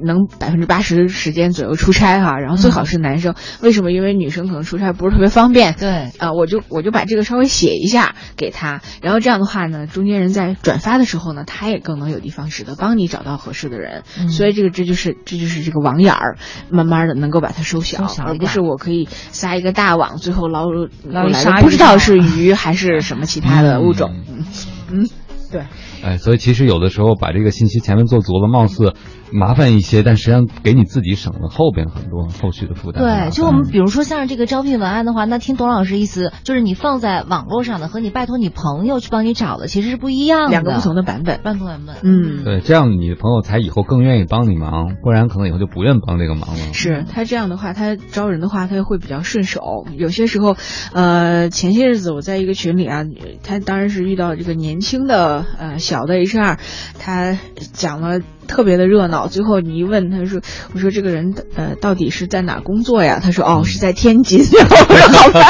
能百分之八十时间左右出差哈，然后最好是男生。为什么？因为女生可能出差不是特别方便。对，啊，我就我就把这个稍微写一下给他，然后这样的话呢，中间人在转发的时候呢，他也更能有的放矢的帮你找到合适的人。嗯所以这个这就是这就是这个网眼儿，慢慢的能够把它收小，而不是我可以撒一个大网，最后捞捞一来不知道是鱼还是什么其他的物种。嗯嗯，对。哎，所以其实有的时候把这个信息前面做足了，貌似麻烦一些，但实际上给你自己省了后边很多后续的负担。对，就我们比如说像这个招聘文案的话，那听董老师意思，就是你放在网络上的和你拜托你朋友去帮你找的其实是不一样的，两个不同的版本，半同版本。嗯，对，这样你的朋友才以后更愿意帮你忙，不然可能以后就不愿帮这个忙了。是他这样的话，他招人的话，他会比较顺手。有些时候，呃，前些日子我在一个群里啊，他当然是遇到这个年轻的呃小的 HR，他讲了特别的热闹。最后你一问，他说：“我说这个人呃到底是在哪工作呀？”他说：“哦，是在天津。”然后我说：“好吧。”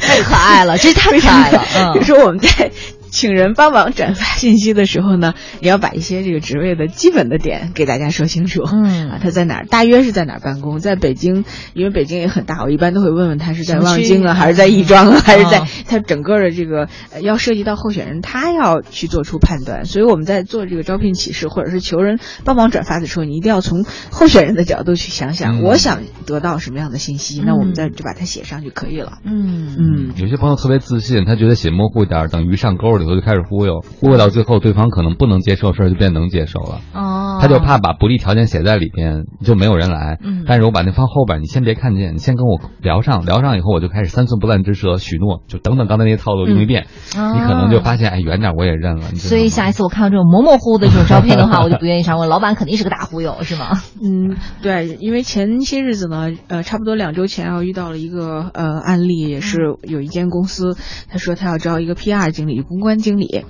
太可爱了，这太可爱了。嗯，就说我们在。请人帮忙转发信息的时候呢，你要把一些这个职位的基本的点给大家说清楚。嗯啊，他在哪儿？大约是在哪儿办公？在北京，因为北京也很大，我一般都会问问他是在望京啊，还是在亦庄啊，还是在他整个的这个呃要涉及到候选人，他要去做出判断。所以我们在做这个招聘启事或者是求人帮忙转发的时候，你一定要从候选人的角度去想想，嗯我想得到什么样的信息，那我们再就把它写上就可以了。嗯嗯，有些朋友特别自信，他觉得写模糊一点，等于上钩了以后就开始忽悠，忽悠到最后，对方可能不能接受的事儿就变能接受了。哦，他就怕把不利条件写在里边，就没有人来。嗯但是我把那放后边，你先别看见，你先跟我聊上，聊上以后我就开始三寸不烂之舌，许诺，就等等刚才那些套路用一遍，嗯你可能就发现，哎，远点我也认了。所以下一次我看到这种模模糊糊的这种招聘的话，我就不愿意上问。老板肯定是个大忽悠，是吗？嗯，对，因为前些日子呢，呃，差不多两周前啊，遇到了一个呃案例，也是有一间公司，他说他要招一个 PR 经理、公关经理，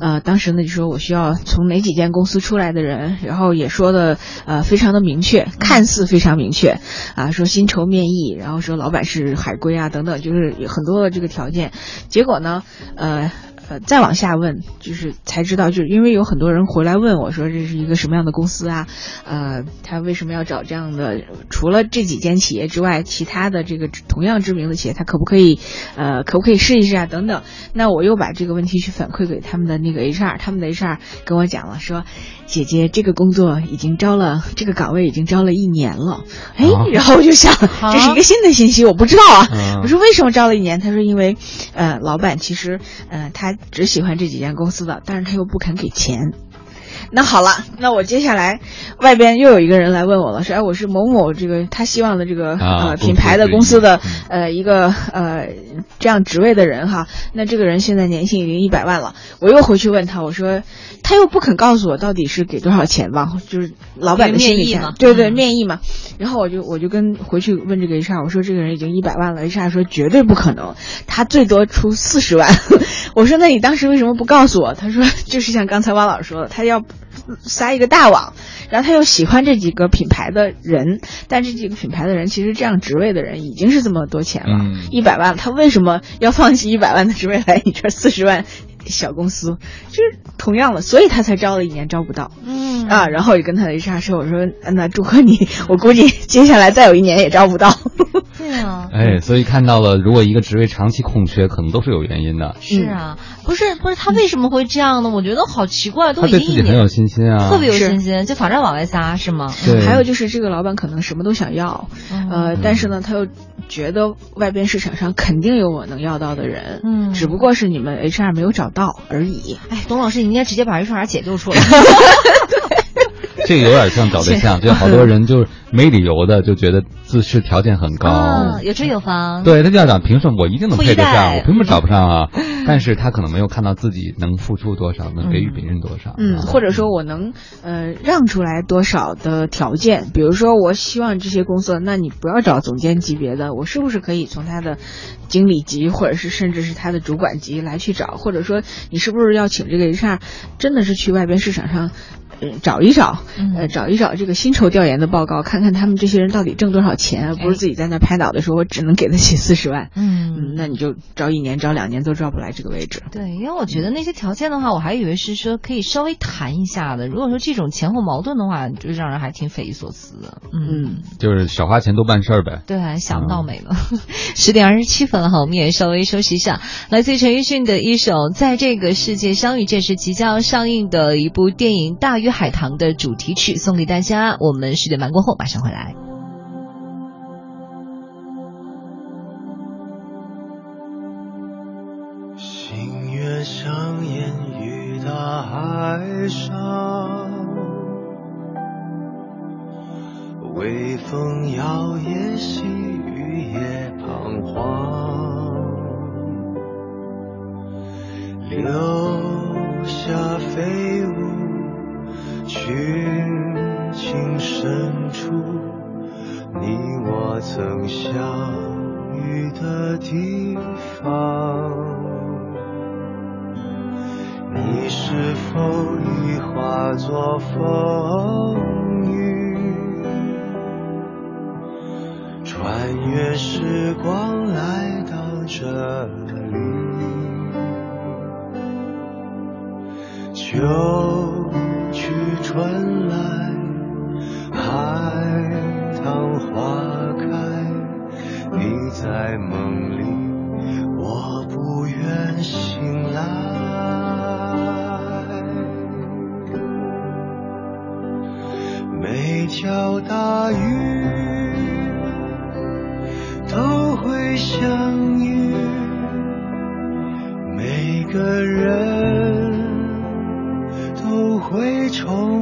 呃，当时呢就说我需要从哪几间公司出来的人，然后也说的呃非常的明确，看似非常明确，啊，说薪酬面议，然后说老板是海归啊等等，就是有很多的这个条件，结果呢，呃。呃，再往下问，就是才知道，就是因为有很多人回来问我说这是一个什么样的公司啊？呃，他为什么要找这样的？除了这几间企业之外，其他的这个同样知名的企业，他可不可以，呃，可不可以试一试啊？等等。那我又把这个问题去反馈给他们的那个 HR，他们的 HR 跟我讲了，说姐姐这个工作已经招了，这个岗位已经招了一年了。哎，然后我就想，这是一个新的信息，我不知道啊。嗯我说为什么招了一年？他说因为，呃，老板其实，呃，他只喜欢这几家公司的，但是他又不肯给钱。那好了，那我接下来外边又有一个人来问我了，说哎，我是某某这个他希望的这个、啊呃品牌的公司的嗯呃一个呃这样职位的人哈，那这个人现在年薪已经一百万了，我又回去问他，我说他又不肯告诉我到底是给多少钱吧，就是老板的面议嘛对对，面议嘛。然后我就我就跟回去问这个 HR，我说这个人已经一百万了，HR 说绝对不可能，他最多出四十万。我说那你当时为什么不告诉我？他说 就是像刚才汪老师说的，他要撒一个大网，然后他又喜欢这几个品牌的人，但这几个品牌的人其实这样职位的人已经是这么多钱了，嗯一百万，他为什么要放弃一百万的职位来你这四十万？小公司就是同样的，所以他才招了一年招不到。嗯啊，然后我就跟他的 HR 说，我说那祝贺你，我估计接下来再有一年也招不到。对啊，哎，所以看到了，如果一个职位长期空缺，可能都是有原因的。是啊，不是不是，他为什么会这样呢？我觉得好奇怪，都已经一年对自己很有，信心啊，特别有信心，就反正往外撒是吗？对还有就是这个老板可能什么都想要，呃，但是呢，他又觉得外边市场上肯定有我能要到的人，嗯只不过是你们 HR 没有找到而已。哎，董老师，你应该直接把 HR 解救出来。这个有点像找对象，就好多人就是没理由的就觉得自视条件很高，啊，有车有房，对他就要讲，凭什么我一定能配得上，我凭什么找不上啊？但是他可能没有看到自己能付出多少，能给予别人多少。嗯，或者说我能呃让出来多少的条件，比如说我希望这些工作，那你不要找总监级别的，我是不是可以从他的经理级，或者是甚至是他的主管级来去找，或者说你是不是要请这个 HR，真的是去外边市场上。嗯找一找，呃，找一找这个薪酬调研的报告，看看他们这些人到底挣多少钱，而不是自己在那拍脑袋说，我只能给得起四十万。嗯，那你就招一年、招两年都招不来这个位置。对，因为我觉得那些条件的话，我还以为是说可以稍微谈一下的。如果说这种前后矛盾的话，就让人还挺匪夷所思的。嗯，就是少花钱多办事儿呗。对，想不到美了。十点二十七分了哈，我们也稍微休息一下。来自于陈奕迅的一首《在这个世界相遇》，这是即将上映的一部电影《大鱼海棠》的主题曲，送给大家。我们十点半过后马上回来。星月上烟雨大海上，微风摇曳，细雨也彷徨，留下飞舞。群情深处，你我曾相遇的地方，你是否已化作风雨，穿越时光来到这里？就。春来，海棠花开，你在梦里，我不愿醒来。每条大鱼都会相遇，每个人都。会重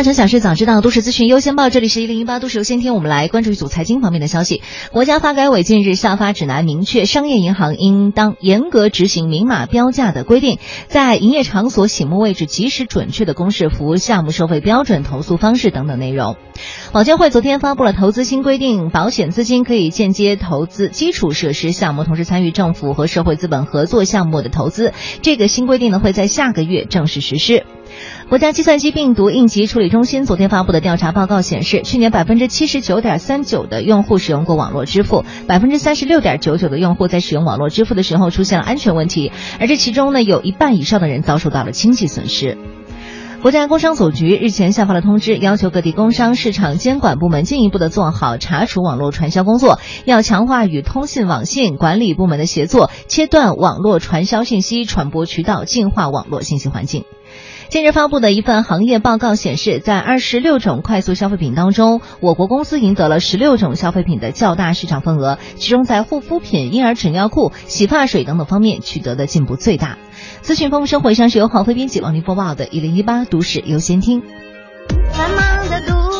大城小事早知道，都市资讯优先报。这里是一零一八都市优先听，我们来关注一组财经方面的消息。国家发改委近日下发指南，明确商业银行应当严格执行明码标价的规定，在营业场所醒目位置及时准确的公示服务项目收费标准、投诉方式等等内容。保监会昨天发布了投资新规定，保险资金可以间接投资基础设施项目，同时参与政府和社会资本合作项目的投资。这个新规定呢，会在下个月正式实施。国家计算机病毒应急处理中心昨天发布的调查报告显示，去年百分之七十九点三九的用户使用过网络支付，百分之三十六点九九的用户在使用网络支付的时候出现了安全问题，而这其中呢，有一半以上的人遭受到了经济损失。国家工商总局日前下发了通知，要求各地工商市场监管部门进一步的做好查处网络传销工作，要强化与通信网信管理部门的协作，切断网络传销信息传播渠道，净化网络信息环境。近日发布的一份行业报告显示，在二十六种快速消费品当中，我国公司赢得了十六种消费品的较大市场份额，其中在护肤品、婴儿纸尿裤、洗发水等等方面取得的进步最大。资讯丰富生活，上是由黄飞编辑、王林播报的《一零一八都市优先听》。繁忙的都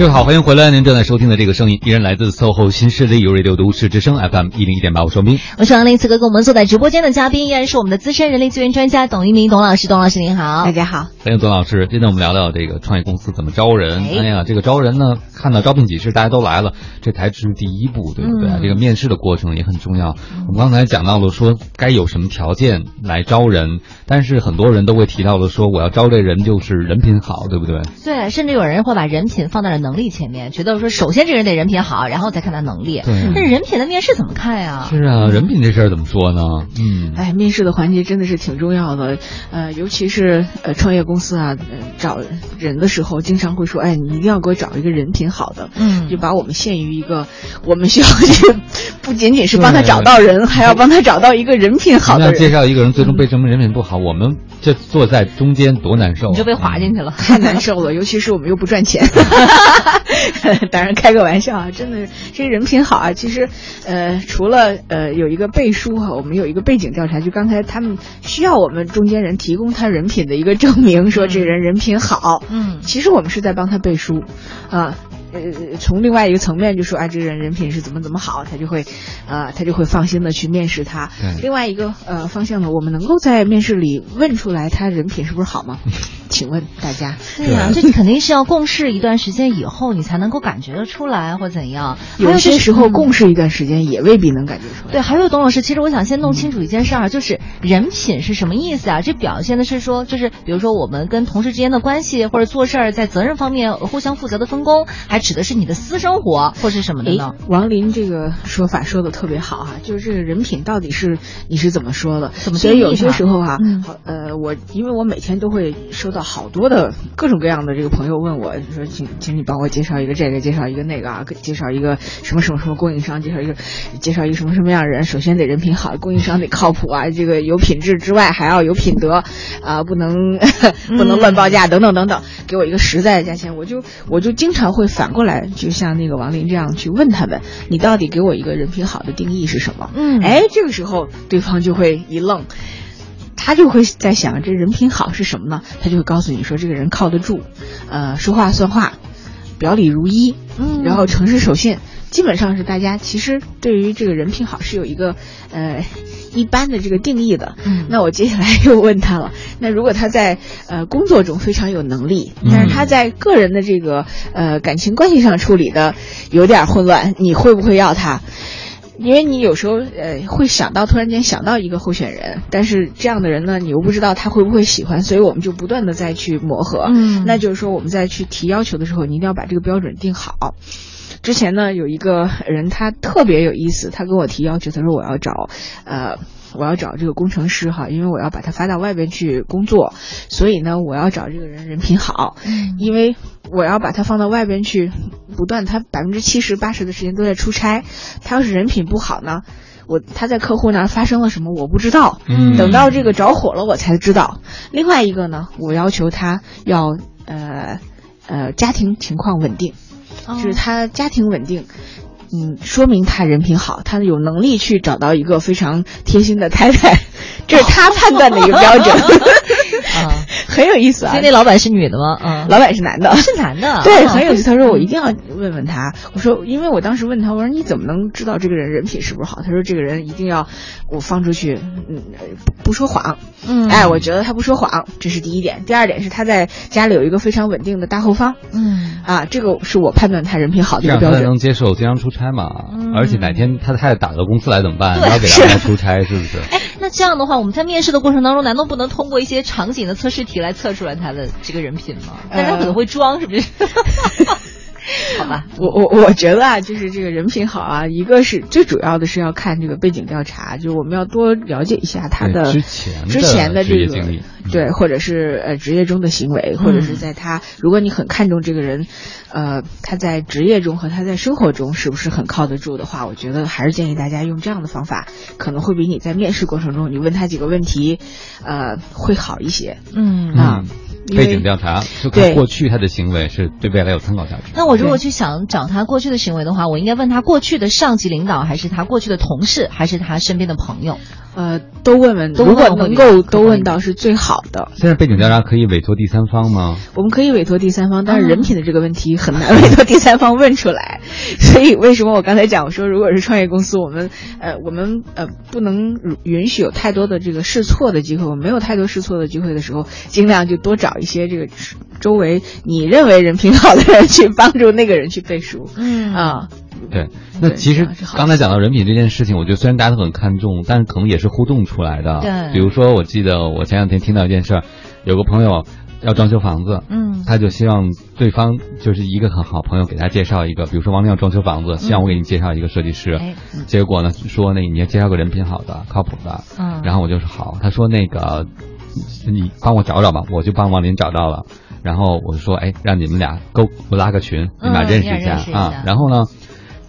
各位好，欢迎回来！您正在收听的这个声音依然来自 SOHO 新势力 U Radio 都市之声 FM 一零一点八，我是王斌，我是王林。此刻跟我们坐在直播间的嘉宾依然是我们的资深人力资源专家董一鸣董老师，董老师您好，大家好，欢迎董老师。今天我们聊聊这个创业公司怎么招人。哎呀，这个招人呢，看到招聘启事大家都来了，这才是第一步，对不对？嗯这个面试的过程也很重要。我们刚才讲到了说该有什么条件来招人，但是很多人都会提到了说我要招这人就是人品好，对不对？对，甚至有人会把人品放在了能力前面，觉得说首先这个人得人品好，然后再看他能力。对但是人品的面试怎么看呀？是啊，人品这事儿怎么说呢？嗯，哎，面试的环节真的是挺重要的，呃，尤其是呃创业公司啊，呃找人的时候，经常会说，哎，你一定要给我找一个人品好的，嗯，就把我们限于一个，我们需要去 不仅仅是帮他找到人，还要帮他找到一个人品好的那人。介绍一个人，最终被证明人品不好，我们这坐在中间多难受、啊，你就被划进去了，太难受了，尤其是我们又不赚钱。当然开个玩笑啊，真的这个人品好啊。其实，呃，除了呃有一个背书哈，我们有一个背景调查，就刚才他们需要我们中间人提供他人品的一个证明，说这人人品好。嗯，其实我们是在帮他背书，啊。呃，从另外一个层面就说，哎，这个人人品是怎么怎么好，他就会，呃，他就会放心的去面试他。另外一个呃方向呢，我们能够在面试里问出来他人品是不是好吗？请问大家？对呀、这肯定是要共事一段时间以后，你才能够感觉得出来，或怎样。有些时候嗯共事一段时间也未必能感觉出来。对，还有董老师，其实我想先弄清楚一件事儿，就是人品是什么意思啊？这表现的是说，就是比如说我们跟同事之间的关系，或者做事儿在责任方面互相负责的分工，还指的是你的私生活或是什么的呢？王林这个说法说的特别好哈、就是这个人品到底是你是怎么说的？怎么所以有些时候哈、嗯好呃，我因为我每天都会收到好多的各种各样的这个朋友问我说，请请你帮我介绍一个这个，介绍一个那个啊，介绍一个什么什么什么供应商，介绍一个介绍一个什么什么样的人，首先得人品好，供应商得靠谱啊，这个有品质之外还要有品德啊，不能 不能乱报价等等等等，给我一个实在的价钱，我就我就经常会反过来，就像那个王林这样去问他们，你到底给我一个人品好的定义是什么？嗯哎，这个时候对方就会一愣。他就会在想，这人品好是什么呢？他就会告诉你说，这个人靠得住，呃，说话算话，表里如一，嗯然后诚实守信，基本上是大家其实对于这个人品好是有一个呃一般的这个定义的。嗯那我接下来又问他了，那如果他在呃工作中非常有能力，嗯但是他在个人的这个呃感情关系上处理的有点混乱，你会不会要他？因为你有时候呃会想到突然间想到一个候选人，但是这样的人呢，你又不知道他会不会喜欢，所以我们就不断的再去磨合。嗯那就是说我们在去提要求的时候，你一定要把这个标准定好。之前呢有一个人他特别有意思，他跟我提要求，他说我要找呃。我要找这个工程师哈，因为我要把他发到外边去工作，所以呢，我要找这个人人品好，因为我要把他放到外边去，不断他百分之七十八十的时间都在出差，他要是人品不好呢，我他在客户那儿发生了什么我不知道，嗯等到这个着火了我才知道。另外一个呢，我要求他要呃呃家庭情况稳定，就是他家庭稳定。嗯，说明他人品好，他有能力去找到一个非常贴心的太太，这是他判断的一个标准。啊，很有意思啊。所以那老板是女的吗？嗯，老板是男的，是男的。对，哦很有意思。他说我一定要问问他。我说，因为我当时问他，我说你怎么能知道这个人人品是不是好？他说这个人一定要我放出去，嗯，不不说谎。嗯哎，我觉得他不说谎，这是第一点。第二点是他在家里有一个非常稳定的大后方。嗯，啊，这个是我判断他人品好的这样一个标准。他能接受经常出差嘛。嗯而且哪天他太太打到公司来怎么办？你要给他们出差是不是？哎，那这样的话，我们在面试的过程当中，难道不能通过一些场景的测试题来测出来他的这个人品吗？但是他可能会装，是不是？好吧，我我我觉得啊，就是这个人品好啊，一个是最主要的是要看这个背景调查，就是我们要多了解一下他的之前的之前的这个经历对，或者是呃职业中的行为，或者是在他如果你很看重这个人，呃，他在职业中和他在生活中是不是很靠得住的话，我觉得还是建议大家用这样的方法，可能会比你在面试过程中你问他几个问题，呃，会好一些。嗯。啊背景调查就对看过去他的行为是对未来有参考价值。那我如果去想找他过去的行为的话，我应该问他过去的上级领导，还是他过去的同事，还是他身边的朋友？呃，都问问，如果能够都问到是最好的。现在背景调查可以委托第三方吗？我们可以委托第三方，啊但是人品的这个问题很难 委托第三方问出来。所以为什么我刚才讲我说，如果是创业公司，我们呃我们呃不能允许有太多的这个试错的机会。我们没有太多试错的机会的时候，尽量就多找一些这个周围你认为人品好的人去帮助那个人去背书。嗯啊。对，那其实刚才讲到人品这件事情，我觉得虽然大家都很看重，但是可能也是互动出来的。对比如说我记得我前两天听到一件事儿，有个朋友要装修房子，嗯他就希望对方就是一个很好朋友给他介绍一个，比如说王亮要装修房子，希望我给你介绍一个设计师。嗯结果呢说那你要介绍个人品好的、靠谱的。嗯然后我就说好，他说那个你帮我找找吧，我就帮王林找到了。然后我就说，哎，让你们俩勾我拉个群，你们俩嗯认识一下你俩认识一下啊。然后呢，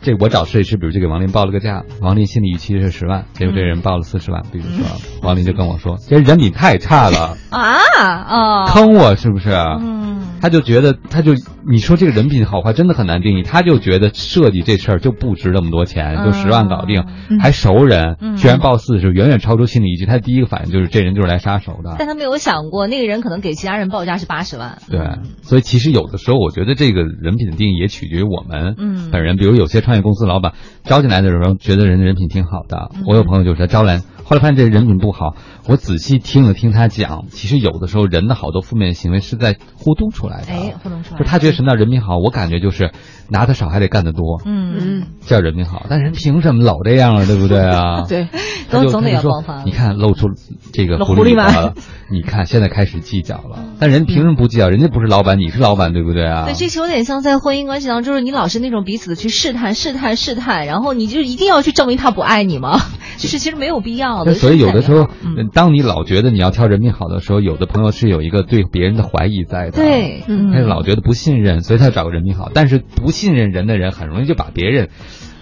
这我找设计师，比如就给王林报了个价，王林心里预期是十万，结果这人报了四十万，比如说，王林就跟我说，这人品太差了，啊啊，坑我是不是？嗯，他就觉得，他就你说这个人品好坏真的很难定义，他就觉得设计这事儿就不值那么多钱，就十万搞定，嗯还熟人，嗯居然报四十，远远超出心理预期。他第一个反应就是这人就是来杀手的。但他没有想过，那个人可能给其他人报价是八十万。对，所以其实有的时候，我觉得这个人品的定义也取决于我们嗯本人。比如有些创创业公司老板招进来的时候，觉得人人品挺好的，我有朋友就是招来，后来发现这人品不好。我仔细听了听他讲，其实有的时候人的好多负面行为是在互动出来的。哎，互动出来。就他觉得什么叫人品好，我感觉就是拿的少还得干得多，嗯嗯，叫人品好。但人凭什么老这样啊？对不对啊？对，总总得要爆发你看露出这个露狐狐狸马狸了，你看现在开始计较了。但人凭什么不计较？人家不是老板，你是老板，对不对啊？对，这其实有点像在婚姻关系当中，就是你老是那种彼此的去试探、试探、试探，然后你就一定要去证明他不爱你吗？就是其实没有必要所以有的时候，嗯当你老觉得你要挑人品好的时候，有的朋友是有一个对别人的怀疑在的。对，嗯他是老觉得不信任，所以他找个人品好。但是不信任人的人，很容易就把别人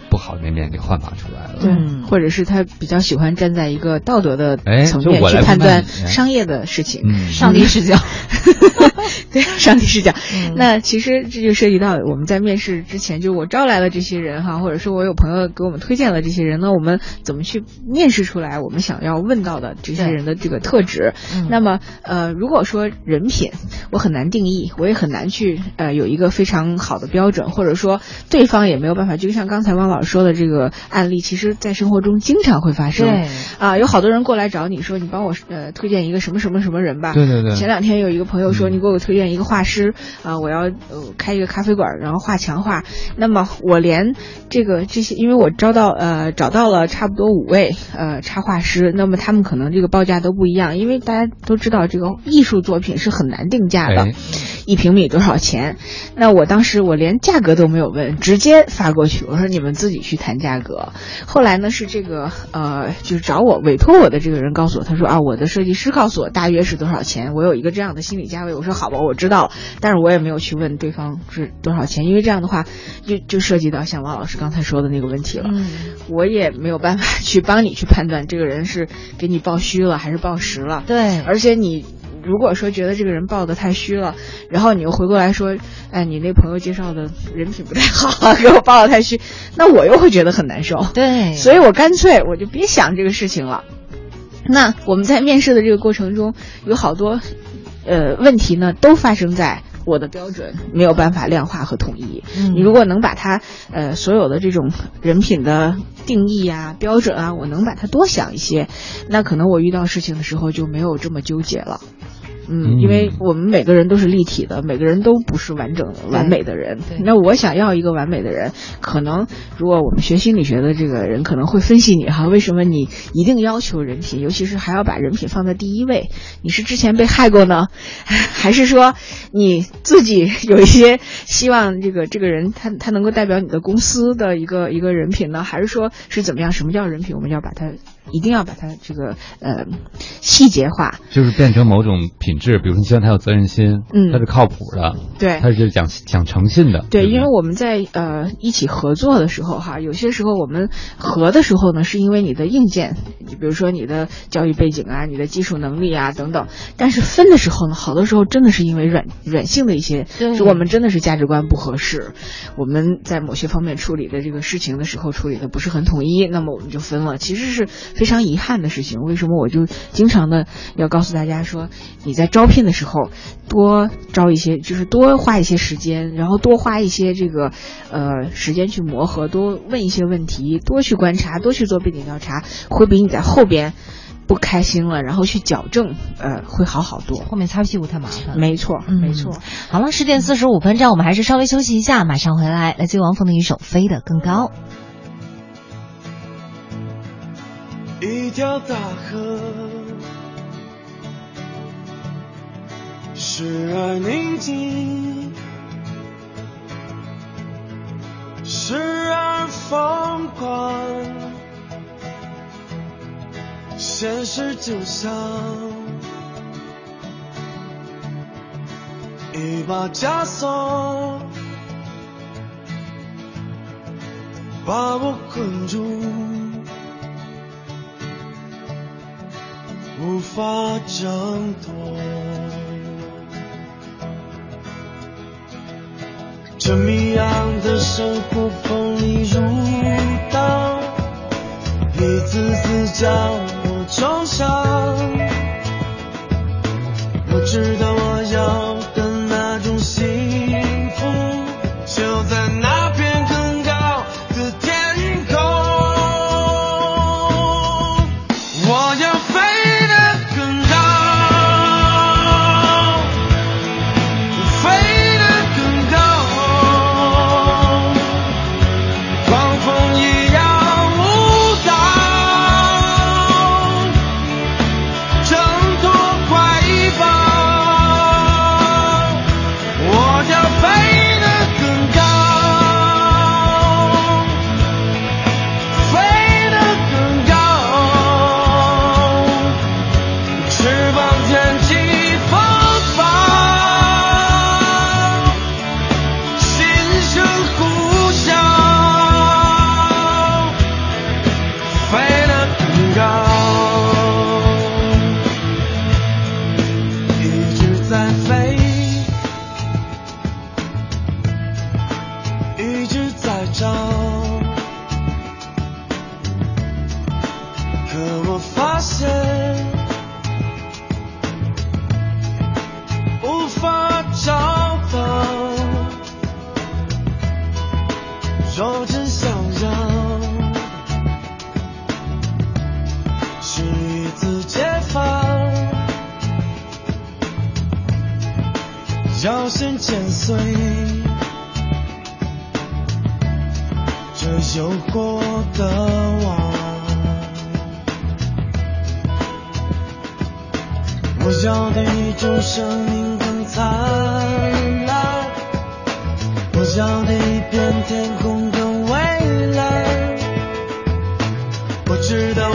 不好的那面给焕发出来了。对，或者是他比较喜欢站在一个道德的哎层面去判断商业的事情，嗯上帝视角。对，上帝视角。嗯那其实这就涉及到我们在面试之前，就我招来了这些人哈，或者说我有朋友给我们推荐了这些人，那我们怎么去面试出来我们想要问到的这些人的这个特质？嗯那么呃，如果说人品，我很难定义，我也很难去呃有一个非常好的标准，或者说对方也没有办法。就像刚才汪老师说的这个案例，其实在生活中经常会发生。对啊，有好多人过来找你说，你帮我呃推荐一个什么什么什么人吧。对对对前两天有一个朋友说，你给我推荐一个画师啊、我要呃开一个咖啡馆，然后画墙画。那么我连这个这些，因为我招到呃找到了差不多五位呃插画师，那么他们可能这个报价都不一样，因为大家都知道这个艺术作品是很难定价的。哎一平米多少钱？那我当时我连价格都没有问，直接发过去，我说你们自己去谈价格。后来呢是这个呃，就是找我委托我的这个人告诉我，他说啊，我的设计师告诉我大约是多少钱，我有一个这样的心理价位。我说好吧，我知道了，但是我也没有去问对方是多少钱，因为这样的话就就涉及到像王老师刚才说的那个问题了。嗯，我也没有办法去帮你去判断这个人是给你报虚了还是报实了。对，而且你。如果说觉得这个人报的太虚了，然后你又回过来说，哎，你那朋友介绍的人品不太好，给我报的太虚，那我又会觉得很难受。对，所以我干脆我就别想这个事情了。那我们在面试的这个过程中，有好多呃问题呢，都发生在我的标准没有办法量化和统一。嗯，你如果能把它呃所有的这种人品的定义啊、标准啊，我能把它多想一些，那可能我遇到事情的时候就没有这么纠结了。嗯，因为我们每个人都是立体的，每个人都不是完整的、完美的人。那我想要一个完美的人，可能如果我们学心理学的这个人可能会分析你哈，为什么你一定要求人品，尤其是还要把人品放在第一位？你是之前被害过呢，还是说你自己有一些希望这个这个人他他能够代表你的公司的一个一个人品呢？还是说是怎么样？什么叫人品？我们要把它一定要把它这个呃细节化，就是变成某种品。质，比如说你希望他有责任心，嗯，他是靠谱的，对，他是讲讲诚信的，对，因为我们在呃一起合作的时候哈，有些时候我们合的时候呢，是因为你的硬件，你比如说你的教育背景啊，你的技术能力啊等等，但是分的时候呢，好多时候真的是因为软软性的一些，就我们真的是价值观不合适，我们在某些方面处理的这个事情的时候处理的不是很统一，那么我们就分了，其实是非常遗憾的事情。为什么我就经常的要告诉大家说，你在招聘的时候，多招一些，就是多花一些时间，然后多花一些这个，呃，时间去磨合，多问一些问题，多去观察，多去做背景调查，会比你在后边不开心了，然后去矫正，呃，会好好多。后面擦屁股太麻烦。没错，没错。好了，十点四十五分，这样我们还是稍微休息一下，马上回来。来自王峰的一首《飞得更高》。一条大河。时而宁静，时而疯狂。现实就像一把枷锁，把我困住，无法挣脱。这谜样的生活锋利如刀，一次次将我重伤。我知道要先剪碎这诱惑的网。我要的一种生命更灿烂，我要的一片天空更蔚蓝。我知道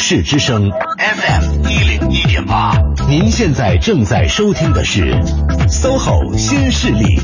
市之声 FM 一零一点八，您现在正在收听的是 SOHO 新势力。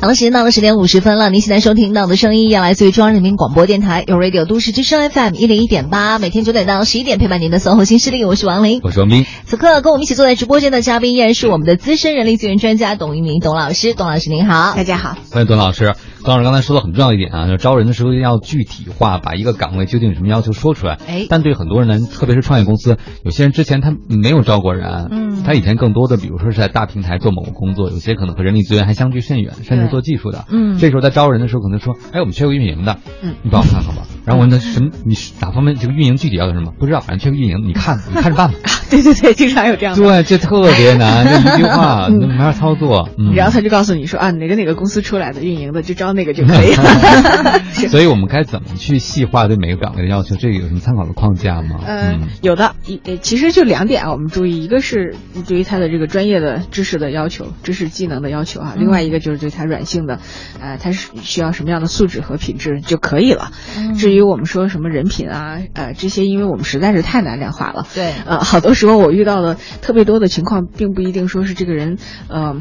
好了，时间到了十点五十分了。您现在收听到的声音，要来自于中央人民广播电台有 Radio 都市之声 FM 一零一点八，每天九点到十一点陪伴您的 SOHO 新势力，我是王琳。我是王斌。此刻跟我们一起坐在直播间的嘉宾依然是我们的资深人力资源专家董一鸣董老师，董老师您好，大家好，欢迎董老师。董老师刚才说的很重要一点啊，就是招人的时候要具体化，把一个岗位究竟有什么要求说出来。哎，但对很多人呢，特别是创业公司，有些人之前他没有招过人，嗯，他以前更多的，比如说是在大平台做某个工作，有些可能和人力资源还相距甚远，甚至做技术的，嗯，这时候在招人的时候可能说，哎，我们缺个运营的，嗯，你帮我看看吧。然后我问他什么，你哪方面这个运营具体要求什么？不知道，反正缺个运营，你看，你看着办吧。对对对，经常有这样的。对，这特别难，这一句话 没法操作。嗯，然后他就告诉你说啊，哪个哪个公司出来的运营的就招那个就可以了。所以我们该怎么去细化对每个岗位的要求？这个有什么参考的框架吗？嗯，有的，一其实就两点啊，我们注意，一个是对于他的这个专业的知识的要求、知识技能的要求啊，另外一个就是对他软性的，呃，他是需要什么样的素质和品质就可以了。至于我们说什么人品啊，呃，这些，因为我们实在是太难量化了。对，呃，好多时候我遇到的特别多的情况，并不一定说是这个人，呃，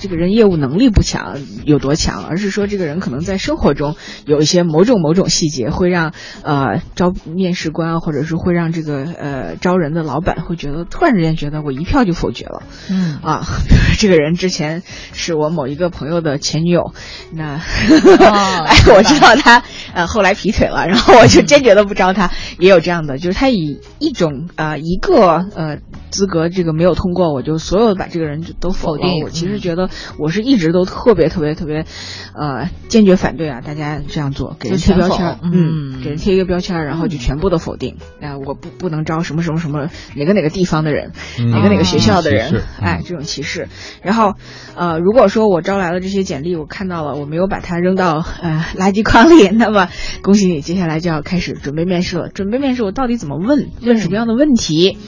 这个人业务能力不强有多强，而是说这个人可能在生活中有一些某种某种细节，会让呃招面试官或者是会让这个呃招人的老板会觉得突然之间觉得我一票就否决了。嗯啊，比如说这个人之前是我某一个朋友的前女友，那、哦 哎，我知道他呃后来劈腿了，然后我就坚决的不招他。也有这样的，就是他以一种呃一个呃资格这个没有通过，我就所有把这个人就都否定我其实觉得我是一直都特别特别特别，呃，坚决反对啊，大家这样做，给人贴标签，嗯，给人贴一个标签，然后就全部都否定。啊，我不不能招什么什么什么哪个哪个地方的人，嗯哪个哪个学校的人哎，这种歧视。然后，呃，如果说我招来了这些简历，我看到了，我没有把它扔到呃垃圾筐里，那么恭喜你，接下来就要开始准备面试了。准备面试，我到底怎么问？问什么样的问题？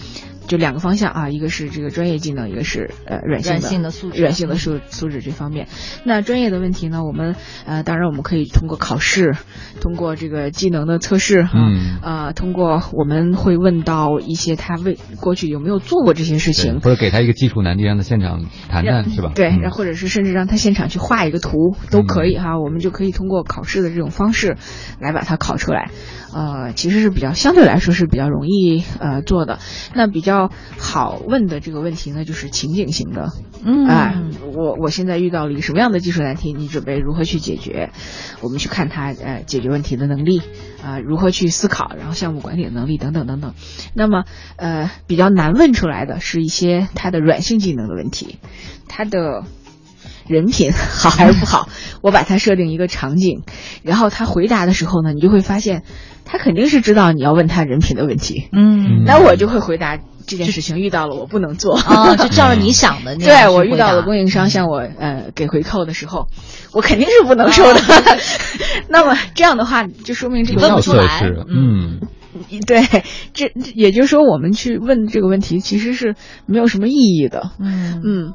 就两个方向啊，一个是这个专业技能，一个是呃软性的软性的素质软性的素素质这方面。那专业的问题呢，我们呃当然我们可以通过考试，通过这个技能的测试哈，嗯呃通过我们会问到一些他为过去有没有做过这些事情，或者给他一个基础难题，让他现场谈谈，是吧？对，嗯然后或者是甚至让他现场去画一个图都可以哈，我们就可以通过考试的这种方式来把它考出来。呃，其实是比较相对来说是比较容易呃做的。那比较好问的这个问题呢，就是情景型的。嗯哎，我我现在遇到了一个什么样的技术难题，你准备如何去解决？我们去看他呃解决问题的能力啊、如何去思考，然后项目管理的能力等等等等。那么呃比较难问出来的是一些他的软性技能的问题，他的。人品 好还是不好？我把它设定一个场景，然后他回答的时候呢，你就会发现，他肯定是知道你要问他人品的问题。嗯那我就会回答这件事情遇到了我不能做哦就照着你 想的那样对我遇到了供应商向我呃给回扣的时候，我肯定是不能收的。那么这样的话，就说明这个问不出来嗯。对，这这也就是说，我们去问这个问题其实是没有什么意义的。嗯嗯，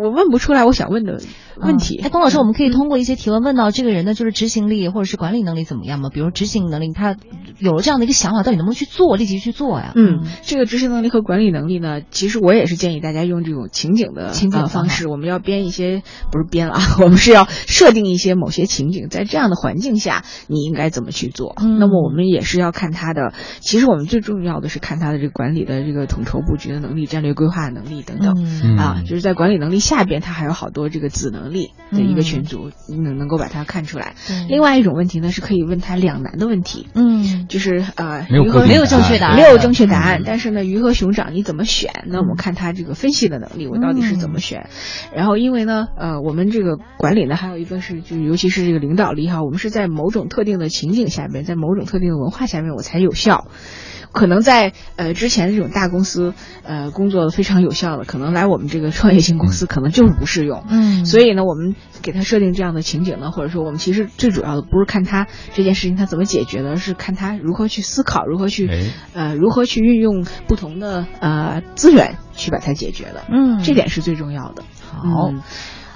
我问不出来我想问的问题。哎，龚老师，我们可以通过一些提问问到这个人的就是执行力或者是管理能力怎么样吗？比如执行能力，他有了这样的一个想法，到底能不能去做，立即去做呀？嗯，这个执行能力和管理能力呢，其实我也是建议大家用这种情景的情景方式。我们要编一些，不是编了啊，我们是要设定一些某些情景，在这样的环境下，你应该怎么去做？嗯那么我们也是要看他的，其实我们最重要的是看他的这个管理的这个统筹布局的能力、战略规划能力等等、嗯啊，就是在管理能力下边，他还有好多这个子能力的一个群组，能能够把它看出来。对另外一种问题呢，是可以问他两难的问题。嗯，就是呃，没有正确答案没有正确答案。但是呢，鱼和熊掌你怎么选？那我们看他这个分析的能力，我到底是怎么选？然后因为呢，呃，我们这个管理呢，还有一个是就尤其是这个领导力哈，我们是在某种特定的情景下边，在某种特定的文化下面，我才有效。可能在呃之前的这种大公司呃工作非常有效的，可能来我们这个创业型公司可能就是不适用。嗯所以呢，我们给他设定这样的情景呢，或者说我们其实最主要的不是看他这件事情他怎么解决的，而是看他如何去思考，如何去哎呃如何去运用不同的呃资源去把它解决的。嗯这点是最重要的。好嗯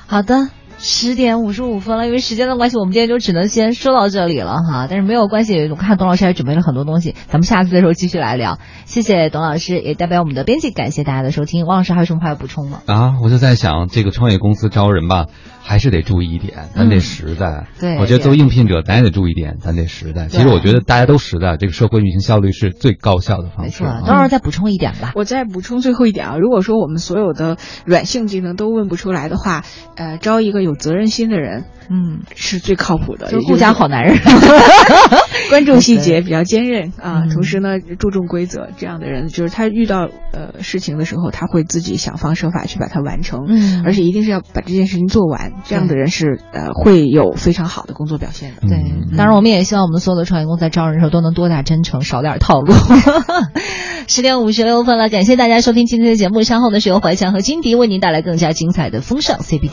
好的。十点五十五分了，因为时间的关系，我们今天就只能先说到这里了哈。但是没有关系，我看董老师还准备了很多东西，咱们下次的时候继续来聊。谢谢董老师，也代表我们的编辑感谢大家的收听。王老师还有什么话要补充吗？啊，我就在想，这个创业公司招人吧，还是得注意一点，咱得实在。对我觉得作为应聘者，咱也得注意一点，咱得实在。其实我觉得大家都实在，这个社会运行效率是最高效的方式。没错，等会儿再补充一点吧。我再补充最后一点啊，如果说我们所有的软性技能都问不出来的话，呃，招一个有责任心的人，嗯，是最靠谱的，就是顾家好男人，关注细节，比较坚韧啊，同时呢注重规则，这样的人就是他遇到呃事情的时候，他会自己想方设法去把它完成，嗯而且一定是要把这件事情做完，这样的人是呃会有非常好的工作表现的。对，当然我们也希望我们所有的创业公司在招人的时候都能多点真诚，少点套路。十点五十六分了，感谢大家收听今天的节目。稍后呢是由怀强和金迪为您带来更加精彩的风尚 CBD。